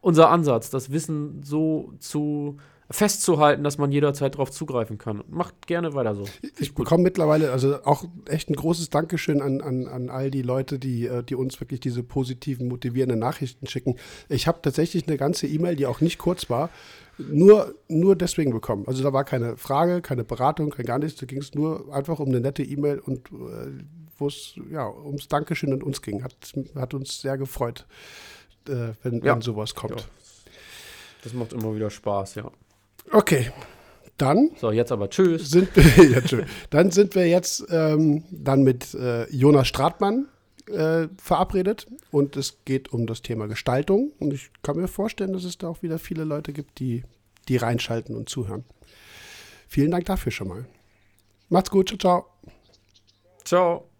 unser Ansatz, das Wissen so zu festzuhalten, dass man jederzeit darauf zugreifen kann. Macht gerne weiter so. Ich bekomme mittlerweile also auch echt ein großes Dankeschön an, an, an all die Leute, die, äh, die uns wirklich diese positiven, motivierenden Nachrichten schicken. Ich habe tatsächlich eine ganze E-Mail, die auch nicht kurz war, nur, nur deswegen bekommen. Also da war keine Frage, keine Beratung, kein gar nichts. Da ging es nur einfach um eine nette E-Mail und äh, wo es ja ums Dankeschön an uns ging. Hat, hat uns sehr gefreut, äh, wenn, ja. wenn sowas kommt. Ja. Das macht immer wieder Spaß, ja. Okay. Dann. So, jetzt aber tschüss. Sind wir, (laughs) ja, tschüss. Dann sind wir jetzt ähm, dann mit äh, Jonas Stratmann äh, verabredet und es geht um das Thema Gestaltung. Und ich kann mir vorstellen, dass es da auch wieder viele Leute gibt, die, die reinschalten und zuhören. Vielen Dank dafür schon mal. Macht's gut. Ciao, ciao. Ciao.